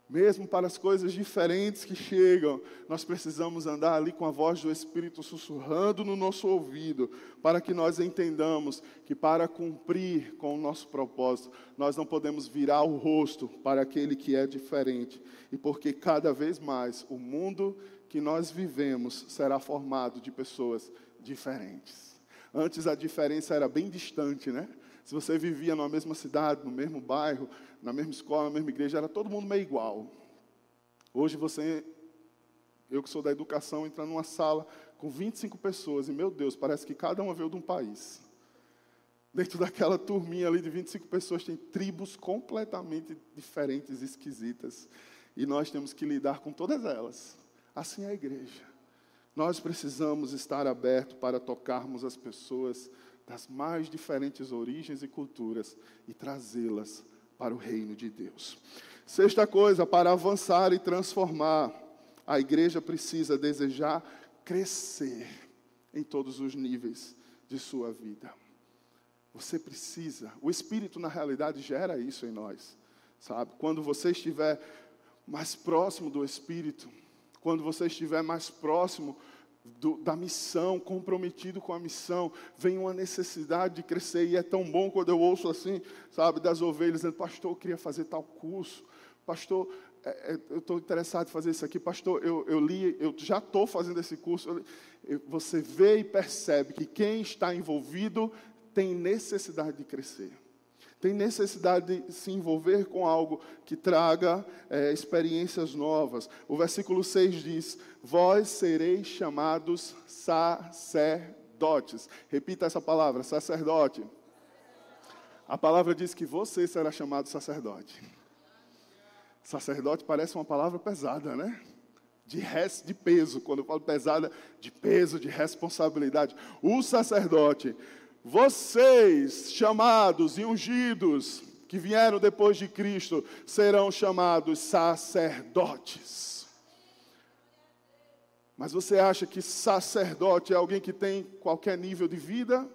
S1: mesmo para as coisas diferentes que chegam, nós precisamos andar ali com a voz do Espírito sussurrando no nosso ouvido, para que nós entendamos que para cumprir com o nosso propósito, nós não podemos virar o rosto para aquele que é diferente, e porque cada vez mais o mundo que nós vivemos será formado de pessoas diferentes. Antes a diferença era bem distante, né? Se você vivia na mesma cidade, no mesmo bairro, na mesma escola, na mesma igreja, era todo mundo meio igual. Hoje você, eu que sou da educação, entra numa sala com 25 pessoas e, meu Deus, parece que cada uma veio de um país. Dentro daquela turminha ali de 25 pessoas tem tribos completamente diferentes, esquisitas. E nós temos que lidar com todas elas. Assim é a igreja. Nós precisamos estar abertos para tocarmos as pessoas das mais diferentes origens e culturas e trazê-las para o reino de Deus. Sexta coisa, para avançar e transformar, a igreja precisa desejar crescer em todos os níveis de sua vida. Você precisa, o Espírito na realidade gera isso em nós, sabe? Quando você estiver mais próximo do Espírito, quando você estiver mais próximo do, da missão, comprometido com a missão, vem uma necessidade de crescer. E é tão bom quando eu ouço assim, sabe, das ovelhas, dizendo, pastor, eu queria fazer tal curso. Pastor, é, é, eu estou interessado em fazer isso aqui. Pastor, eu, eu li, eu já estou fazendo esse curso. Você vê e percebe que quem está envolvido tem necessidade de crescer tem necessidade de se envolver com algo que traga é, experiências novas. O versículo 6 diz: Vós sereis chamados sacerdotes. Repita essa palavra, sacerdote. A palavra diz que você será chamado sacerdote. Sacerdote parece uma palavra pesada, né? De, res, de peso. Quando eu falo pesada, de peso, de responsabilidade. O sacerdote vocês, chamados e ungidos, que vieram depois de Cristo, serão chamados sacerdotes. Mas você acha que sacerdote é alguém que tem qualquer nível de vida?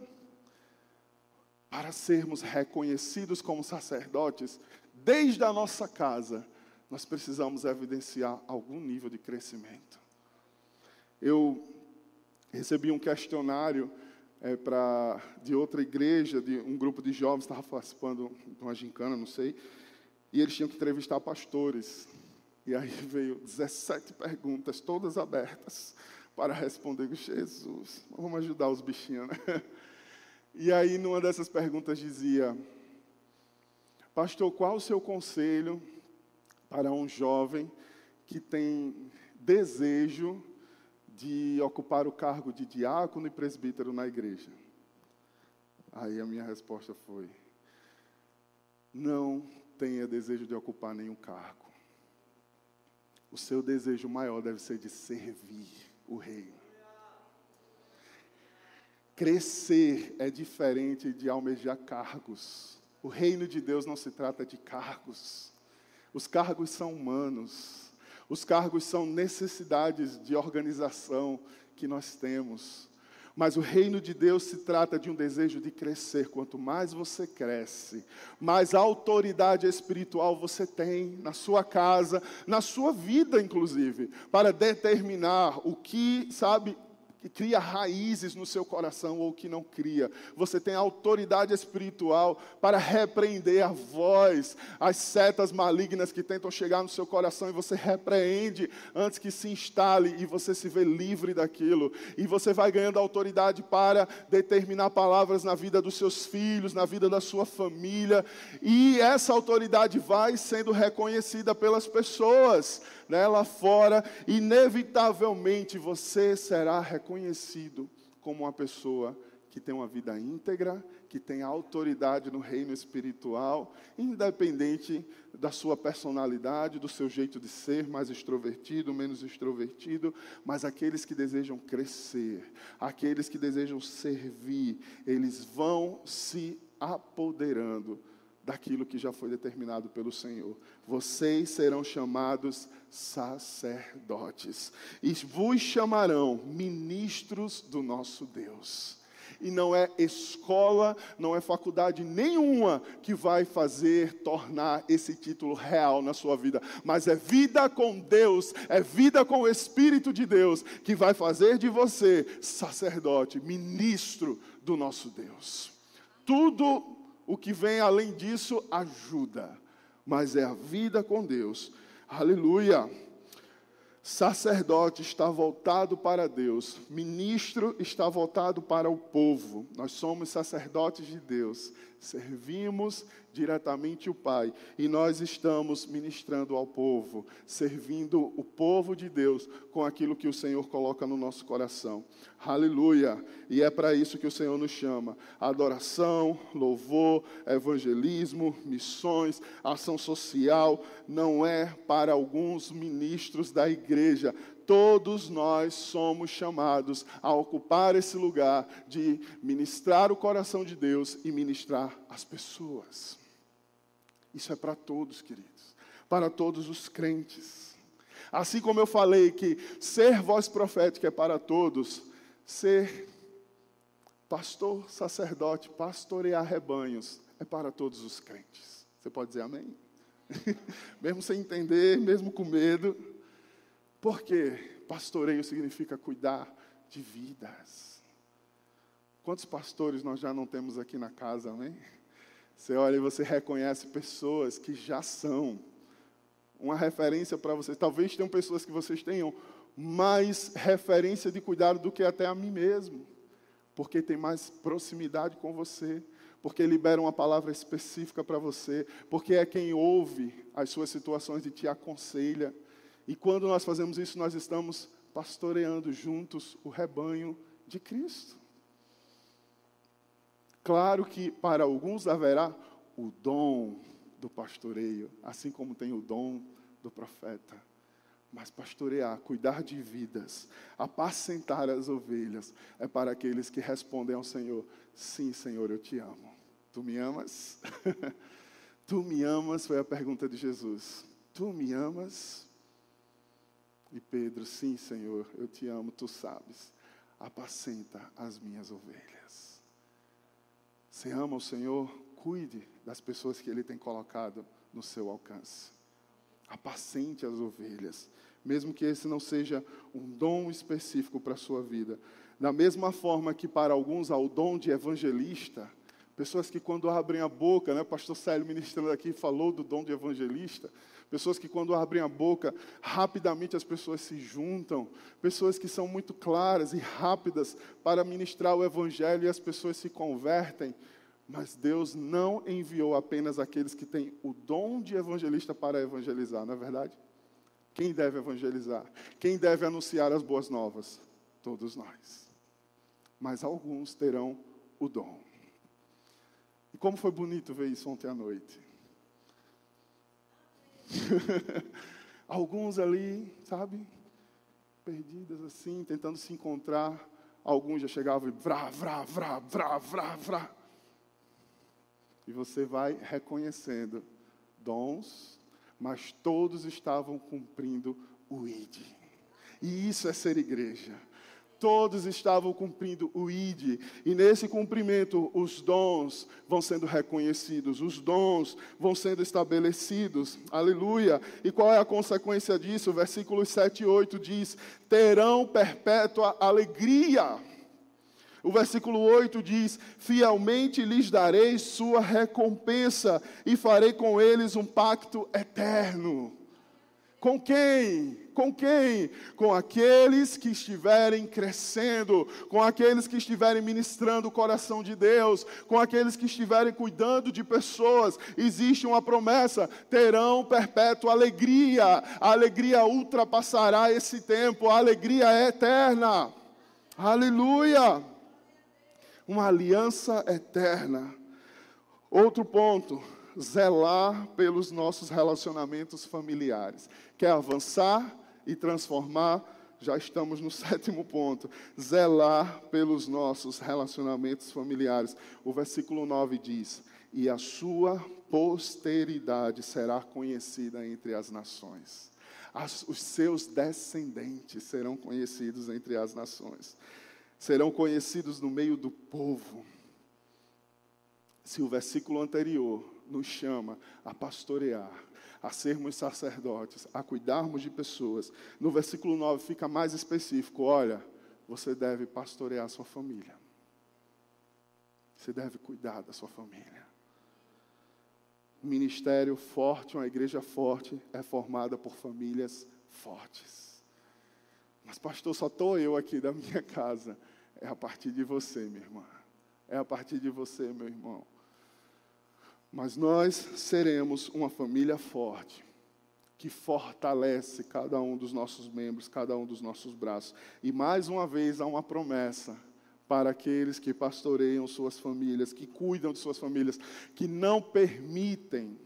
S1: Para sermos reconhecidos como sacerdotes, desde a nossa casa, nós precisamos evidenciar algum nível de crescimento. Eu recebi um questionário é, pra, de outra igreja, de um grupo de jovens estava participando de uma gincana, não sei, e eles tinham que entrevistar pastores. E aí [laughs] veio 17 perguntas, todas abertas, para responder Jesus. Vamos ajudar os bichinhos, né? [laughs] E aí, numa dessas perguntas dizia: Pastor, qual o seu conselho para um jovem que tem desejo de ocupar o cargo de diácono e presbítero na igreja? Aí a minha resposta foi: não tenha desejo de ocupar nenhum cargo. O seu desejo maior deve ser de servir o reino. Crescer é diferente de almejar cargos. O reino de Deus não se trata de cargos. Os cargos são humanos. Os cargos são necessidades de organização que nós temos. Mas o reino de Deus se trata de um desejo de crescer. Quanto mais você cresce, mais autoridade espiritual você tem na sua casa, na sua vida, inclusive, para determinar o que, sabe, que cria raízes no seu coração ou que não cria. Você tem autoridade espiritual para repreender a voz, as setas malignas que tentam chegar no seu coração e você repreende antes que se instale e você se vê livre daquilo. E você vai ganhando autoridade para determinar palavras na vida dos seus filhos, na vida da sua família, e essa autoridade vai sendo reconhecida pelas pessoas né, lá fora, inevitavelmente você será reconhecido como uma pessoa que tem uma vida íntegra, que tem autoridade no reino espiritual, independente da sua personalidade, do seu jeito de ser, mais extrovertido, menos extrovertido, mas aqueles que desejam crescer, aqueles que desejam servir, eles vão se apoderando daquilo que já foi determinado pelo Senhor. Vocês serão chamados sacerdotes, e vos chamarão ministros do nosso Deus. E não é escola, não é faculdade nenhuma que vai fazer tornar esse título real na sua vida, mas é vida com Deus, é vida com o Espírito de Deus que vai fazer de você sacerdote, ministro do nosso Deus. Tudo o que vem além disso ajuda, mas é a vida com Deus. Aleluia. Sacerdote está voltado para Deus, ministro está voltado para o povo. Nós somos sacerdotes de Deus, servimos diretamente o Pai e nós estamos ministrando ao povo, servindo o povo de Deus com aquilo que o Senhor coloca no nosso coração. Aleluia! E é para isso que o Senhor nos chama: adoração, louvor, evangelismo, missões, ação social. Não é para alguns ministros da igreja, todos nós somos chamados a ocupar esse lugar de ministrar o coração de Deus e ministrar as pessoas. Isso é para todos, queridos, para todos os crentes. Assim como eu falei que ser voz profética é para todos, ser pastor, sacerdote, pastorear rebanhos é para todos os crentes. Você pode dizer amém? [laughs] mesmo sem entender, mesmo com medo, porque pastoreio significa cuidar de vidas. Quantos pastores nós já não temos aqui na casa, amém? Você olha e você reconhece pessoas que já são uma referência para vocês. Talvez tenham pessoas que vocês tenham mais referência de cuidado do que até a mim mesmo, porque tem mais proximidade com você, porque libera uma palavra específica para você, porque é quem ouve as suas situações e te aconselha. E quando nós fazemos isso, nós estamos pastoreando juntos o rebanho de Cristo. Claro que para alguns haverá o dom do pastoreio, assim como tem o dom do profeta. Mas pastorear, cuidar de vidas, apacentar as ovelhas, é para aqueles que respondem ao Senhor: Sim, Senhor, eu te amo. Tu me amas? [laughs] tu me amas? Foi a pergunta de Jesus. Tu me amas? E Pedro, sim, Senhor, eu te amo, tu sabes. Apacenta as minhas ovelhas. Você ama o Senhor? Cuide das pessoas que Ele tem colocado no seu alcance. Apacente as ovelhas, mesmo que esse não seja um dom específico para a sua vida. Da mesma forma que para alguns há o dom de evangelista, pessoas que quando abrem a boca, né, o pastor Célio ministrando aqui falou do dom de evangelista, Pessoas que, quando abrem a boca, rapidamente as pessoas se juntam. Pessoas que são muito claras e rápidas para ministrar o Evangelho e as pessoas se convertem. Mas Deus não enviou apenas aqueles que têm o dom de evangelista para evangelizar, não é verdade? Quem deve evangelizar? Quem deve anunciar as boas novas? Todos nós. Mas alguns terão o dom. E como foi bonito ver isso ontem à noite. [laughs] Alguns ali, sabe, perdidas assim, tentando se encontrar. Alguns já chegavam e vrá, vrá, vrá, vrá, vrá, vrá. E você vai reconhecendo dons, mas todos estavam cumprindo o ID. E isso é ser igreja. Todos estavam cumprindo o ID, e nesse cumprimento os dons vão sendo reconhecidos, os dons vão sendo estabelecidos, aleluia. E qual é a consequência disso? Versículos 7 e 8 diz: terão perpétua alegria. O versículo 8 diz: Fielmente lhes darei sua recompensa e farei com eles um pacto eterno. Com quem? Com quem? Com aqueles que estiverem crescendo, com aqueles que estiverem ministrando o coração de Deus, com aqueles que estiverem cuidando de pessoas. Existe uma promessa: terão perpétua alegria. A alegria ultrapassará esse tempo, a alegria é eterna. Aleluia! Uma aliança eterna. Outro ponto, zelar pelos nossos relacionamentos familiares. Quer avançar e transformar? Já estamos no [laughs] sétimo ponto. Zelar pelos nossos relacionamentos familiares. O versículo 9 diz: E a sua posteridade será conhecida entre as nações. As, os seus descendentes serão conhecidos entre as nações. Serão conhecidos no meio do povo. Se o versículo anterior nos chama a pastorear, a sermos sacerdotes, a cuidarmos de pessoas. No versículo 9 fica mais específico: olha, você deve pastorear a sua família. Você deve cuidar da sua família. Ministério forte, uma igreja forte, é formada por famílias fortes. Mas, pastor, só estou eu aqui da minha [laughs] casa. É a partir de você, minha irmã. É a partir de você, meu irmão. Mas nós seremos uma família forte, que fortalece cada um dos nossos membros, cada um dos nossos braços. E mais uma vez há uma promessa para aqueles que pastoreiam suas famílias, que cuidam de suas famílias, que não permitem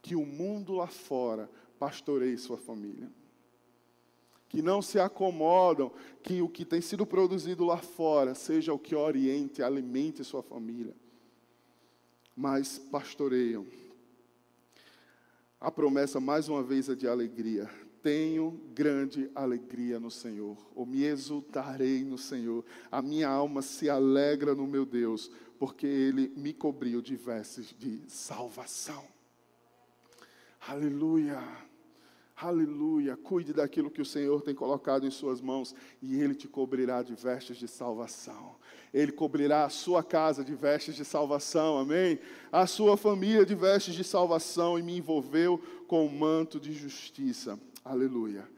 S1: que o mundo lá fora pastoreie sua família. Que não se acomodam que o que tem sido produzido lá fora seja o que oriente, alimente sua família mas pastoreiam. A promessa, mais uma vez, é de alegria. Tenho grande alegria no Senhor, ou me exultarei no Senhor. A minha alma se alegra no meu Deus, porque Ele me cobriu de vestes de salvação. Aleluia. Aleluia. Cuide daquilo que o Senhor tem colocado em suas mãos e Ele te cobrirá de vestes de salvação. Ele cobrirá a sua casa de vestes de salvação, amém? A sua família de vestes de salvação e me envolveu com o manto de justiça. Aleluia.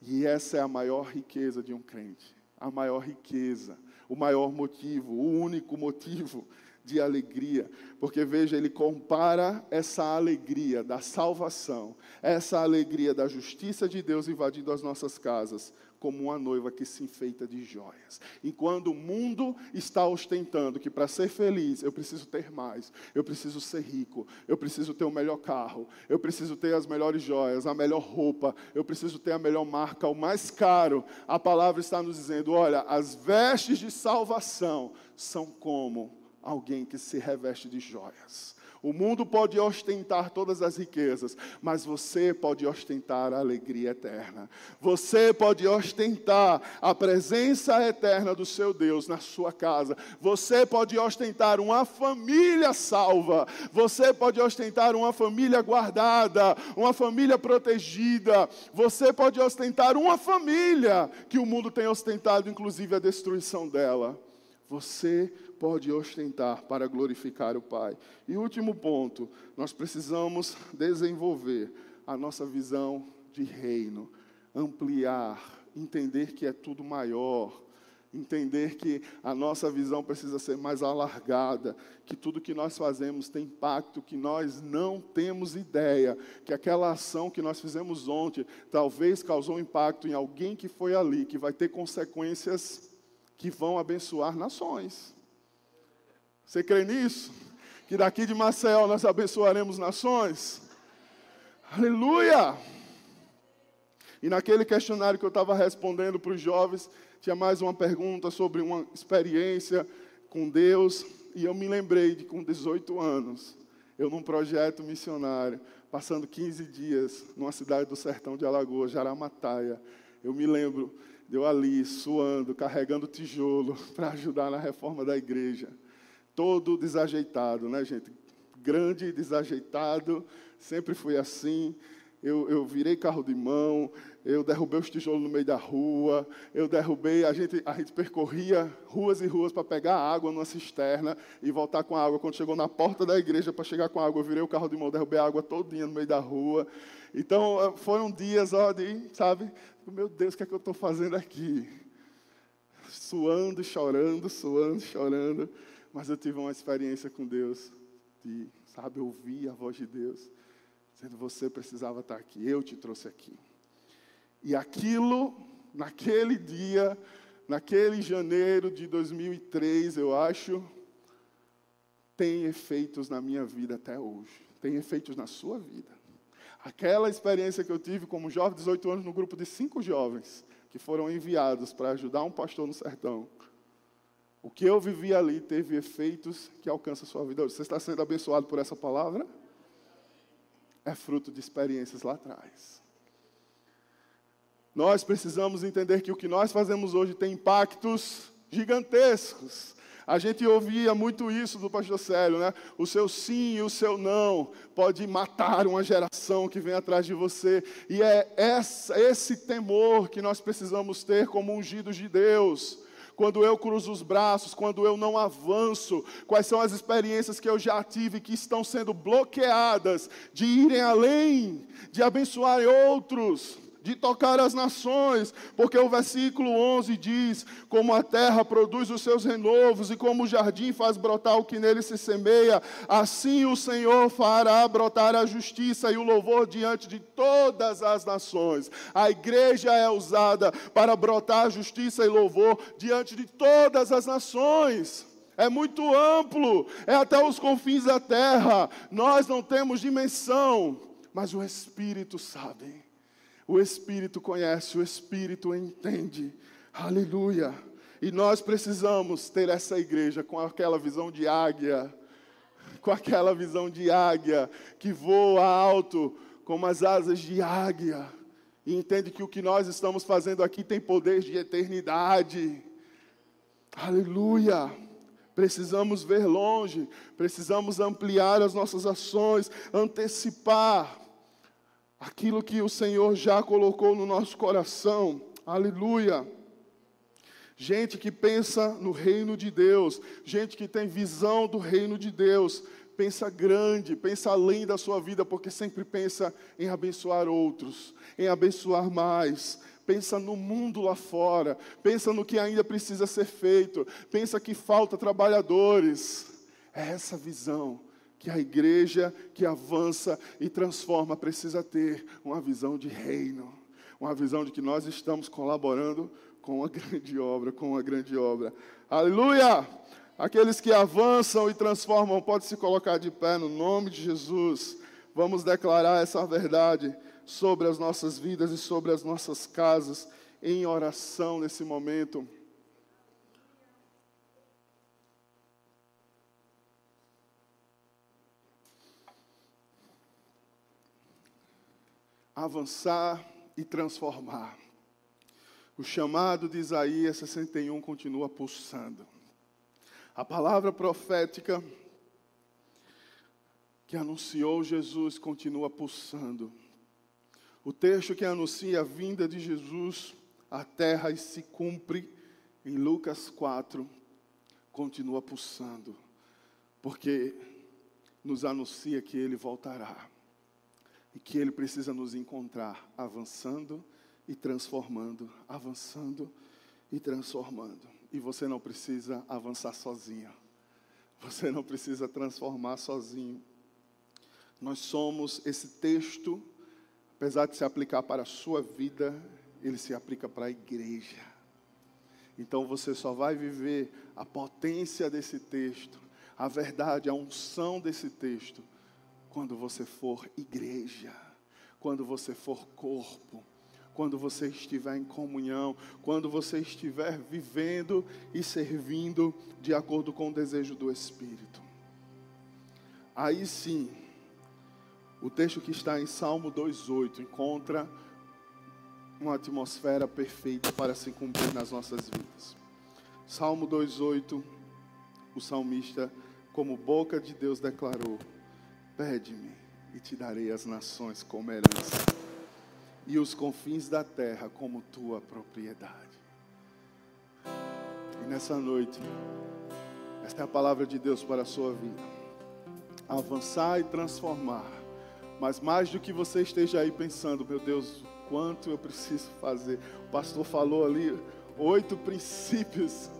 S1: E essa é a maior riqueza de um crente. A maior riqueza, o maior motivo, o único motivo de alegria, porque veja, ele compara essa alegria da salvação, essa alegria da justiça de Deus invadindo as nossas casas, como uma noiva que se enfeita de joias. Enquanto o mundo está ostentando que para ser feliz eu preciso ter mais, eu preciso ser rico, eu preciso ter o melhor carro, eu preciso ter as melhores joias, a melhor roupa, eu preciso ter a melhor marca, o mais caro. A palavra está nos dizendo: olha, as vestes de salvação são como alguém que se reveste de joias. O mundo pode ostentar todas as riquezas, mas você pode ostentar a alegria eterna. Você pode ostentar a presença eterna do seu Deus na sua casa. Você pode ostentar uma família salva. Você pode ostentar uma família guardada, uma família protegida. Você pode ostentar uma família que o mundo tem ostentado, inclusive a destruição dela. Você pode ostentar para glorificar o Pai. E último ponto, nós precisamos desenvolver a nossa visão de reino, ampliar, entender que é tudo maior, entender que a nossa visão precisa ser mais alargada, que tudo que nós fazemos tem impacto que nós não temos ideia, que aquela ação que nós fizemos ontem talvez causou impacto em alguém que foi ali, que vai ter consequências que vão abençoar nações. Você crê nisso? Que daqui de Maceió nós abençoaremos nações? Aleluia! E naquele questionário que eu estava respondendo para os jovens, tinha mais uma pergunta sobre uma experiência com Deus. E eu me lembrei de com 18 anos, eu num projeto missionário, passando 15 dias numa cidade do sertão de Alagoas, Jaramataia. Eu me lembro de eu ali suando, carregando tijolo [laughs] para ajudar na reforma da igreja. Todo desajeitado, né, gente? Grande, desajeitado, sempre fui assim eu, eu virei carro de mão, eu derrubei os tijolos no meio da rua, eu derrubei, a gente, a gente percorria ruas e ruas para pegar água numa cisterna e voltar com a água. Quando chegou na porta da igreja para chegar com a água, eu virei o carro de mão, derrubei a água todinha no meio da rua. Então, eh, foram dias, ó, de, sabe, meu Deus, o que é que eu estou fazendo aqui? Suando, chorando, suando, chorando. Mas eu tive uma experiência com Deus, de, sabe, ouvir a voz de Deus dizendo: Você precisava estar aqui, eu te trouxe aqui. E aquilo, naquele dia, naquele janeiro de 2003, eu acho, tem efeitos na minha vida até hoje, tem efeitos na sua vida. Aquela experiência que eu tive como jovem, 18 anos, no grupo de cinco jovens que foram enviados para ajudar um pastor no sertão. O que eu vivi ali teve efeitos que alcançam a sua vida hoje. Você está sendo abençoado por essa palavra? é fruto de experiências lá atrás. Nós precisamos entender que o que nós fazemos hoje tem impactos gigantescos. A gente ouvia muito isso do pastor Célio, né? O seu sim e o seu não pode matar uma geração que vem atrás de você. E é essa, esse temor que nós precisamos ter como ungidos de Deus quando eu cruzo os braços, quando eu não avanço, quais são as experiências que eu já tive que estão sendo bloqueadas de irem além, de abençoar outros de tocar as nações, porque o versículo 11 diz: Como a terra produz os seus renovos e como o jardim faz brotar o que nele se semeia, assim o Senhor fará brotar a justiça e o louvor diante de todas as nações. A igreja é usada para brotar justiça e louvor diante de todas as nações. É muito amplo, é até os confins da terra. Nós não temos dimensão, mas o Espírito sabe. O Espírito conhece, o Espírito entende. Aleluia. E nós precisamos ter essa igreja com aquela visão de águia, com aquela visão de águia que voa alto como as asas de águia e entende que o que nós estamos fazendo aqui tem poder de eternidade. Aleluia. Precisamos ver longe, precisamos ampliar as nossas ações, antecipar aquilo que o Senhor já colocou no nosso coração. Aleluia. Gente que pensa no reino de Deus, gente que tem visão do reino de Deus, pensa grande, pensa além da sua vida, porque sempre pensa em abençoar outros, em abençoar mais. Pensa no mundo lá fora, pensa no que ainda precisa ser feito, pensa que falta trabalhadores. É essa visão que a igreja que avança e transforma precisa ter uma visão de reino, uma visão de que nós estamos colaborando com a [laughs] grande obra, com a grande obra. Aleluia! Aqueles que avançam e transformam, pode se colocar de pé no nome de Jesus. Vamos declarar essa verdade sobre as nossas vidas e sobre as nossas casas em oração nesse momento. Avançar e transformar. O chamado de Isaías 61 continua pulsando. A palavra profética que anunciou Jesus continua pulsando. O texto que anuncia a vinda de Jesus à terra e se cumpre em Lucas 4 continua pulsando, porque nos anuncia que ele voltará e que Ele precisa nos encontrar avançando e transformando, avançando e transformando. E você não precisa avançar sozinho, você não precisa transformar sozinho. Nós somos esse texto, apesar de se aplicar para a sua vida, ele se aplica para a igreja. Então você só vai viver a potência desse texto, a verdade, a unção desse texto quando você for igreja, quando você for corpo, quando você estiver em comunhão, quando você estiver vivendo e servindo de acordo com o desejo do Espírito. Aí sim, O texto que está em Salmo 2,8 encontra uma atmosfera perfeita para se cumprir nas nossas vidas. Salmo 2,8, o salmista, como boca de Deus, declarou: Pede-me e te darei as nações como herança, e os confins da terra como tua propriedade. E nessa noite, esta é a palavra de Deus para a sua vida. Avançar e transformar. Mas mais do que você esteja aí pensando, meu Deus, quanto eu preciso fazer. O pastor falou ali oito [laughs] princípios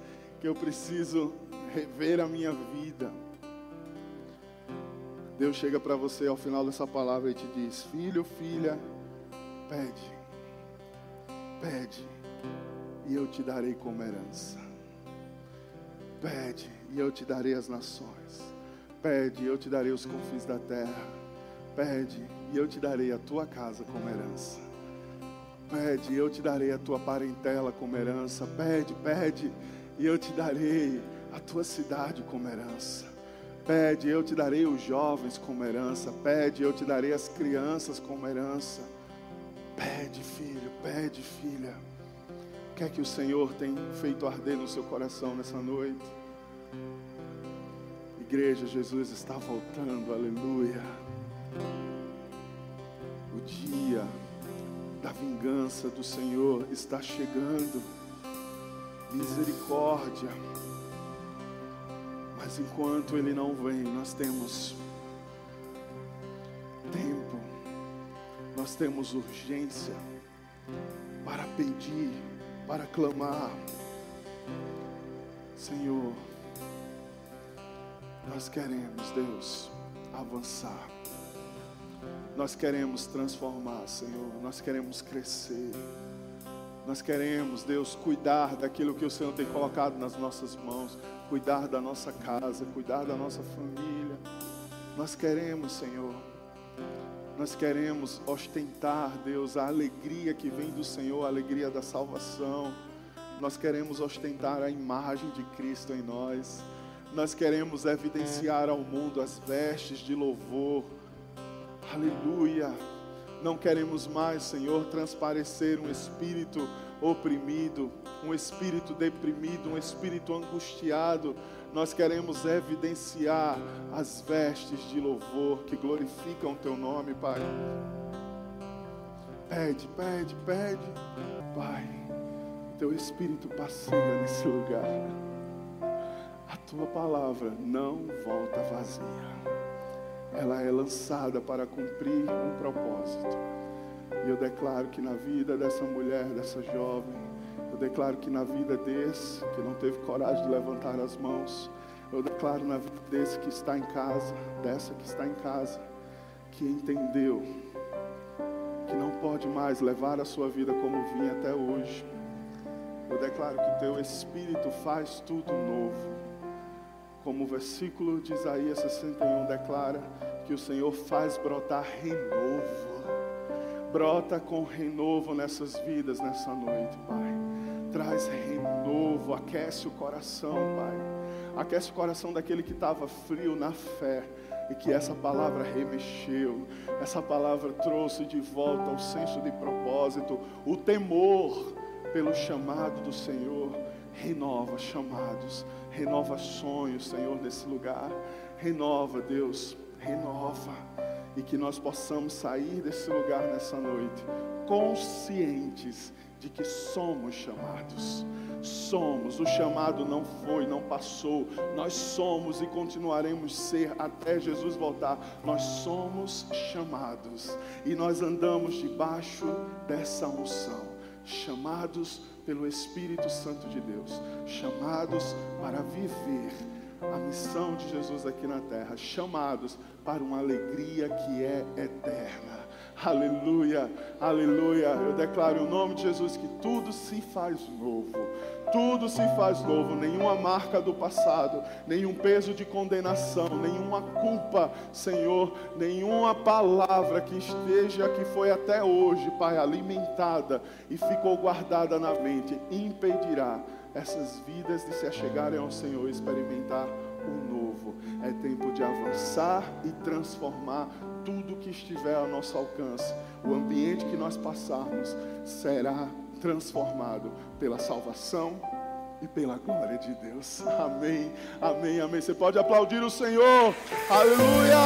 S1: que eu preciso rever a minha vida. Deus chega para você ao final dessa palavra e te diz: Filho, filha, pede, pede, e eu te darei como herança. Pede, e eu te darei as nações. Pede, e eu te darei os confins da terra. Pede, e eu te darei a tua casa como herança. Pede, e eu te darei a tua parentela como herança. Pede, pede, e eu te darei a tua cidade como herança. Pede, eu te darei os jovens como herança. Pede, eu te darei as crianças como herança. Pede, filho, pede, filha. O que é que o Senhor tem feito arder no seu coração nessa noite? Igreja, Jesus está voltando, aleluia. O dia da vingança do Senhor está chegando. Misericórdia. Mas enquanto Ele não vem, nós temos tempo, nós temos urgência para pedir, para clamar. Senhor, nós queremos, Deus, avançar. Nós queremos transformar, Senhor. Nós queremos crescer. Nós queremos, Deus, cuidar daquilo que o Senhor tem colocado nas nossas mãos, cuidar da nossa casa, cuidar da nossa família. Nós queremos, Senhor, nós queremos ostentar, Deus, a alegria que vem do Senhor, a alegria da salvação. Nós queremos ostentar a imagem de Cristo em nós. Nós queremos evidenciar ao mundo as vestes de louvor. Aleluia. Não queremos mais, Senhor, transparecer um espírito oprimido, um espírito deprimido, um espírito angustiado. Nós queremos evidenciar as vestes de louvor que glorificam o teu nome, Pai. Pede, pede, pede, Pai. Teu espírito passeia nesse lugar. A tua palavra não volta vazia ela é lançada para cumprir um propósito. E eu declaro que na vida dessa mulher, dessa jovem, eu declaro que na vida desse que não teve coragem de levantar as mãos, eu declaro na vida desse que está em casa, dessa que está em casa, que entendeu que não pode mais levar a sua vida como vinha até hoje. Eu declaro que teu Espírito faz tudo novo como o versículo de Isaías 61 declara, que o Senhor faz brotar renovo. Brota com renovo nessas vidas nessa noite, Pai. Traz renovo, aquece o coração, Pai. Aquece o coração daquele que estava frio na fé e que essa palavra remexeu, essa palavra trouxe de volta o senso de propósito, o temor pelo chamado do Senhor. Renova chamados, renova sonhos, Senhor, nesse lugar. Renova, Deus, renova. E que nós possamos sair desse lugar nessa noite, conscientes de que somos chamados. Somos, o chamado não foi, não passou. Nós somos e continuaremos ser até Jesus voltar. Nós somos chamados e nós andamos debaixo dessa unção. Chamados pelo Espírito Santo de Deus, chamados para viver a missão de Jesus aqui na terra, chamados para uma alegria que é eterna. Aleluia, aleluia. Eu declaro em nome de Jesus que tudo se faz novo. Tudo se faz novo, nenhuma marca do passado, nenhum peso de condenação, nenhuma culpa, Senhor, nenhuma palavra que esteja, que foi até hoje, Pai, alimentada e ficou guardada na mente, impedirá essas vidas de se achegarem ao Senhor e experimentar o novo. É tempo de avançar e transformar tudo que estiver ao nosso alcance. O ambiente que nós passarmos será transformado pela salvação e pela glória de Deus. [laughs] Amém, amém, amém. Você pode aplaudir o Senhor. Aleluia!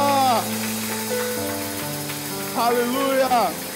S1: Aleluia!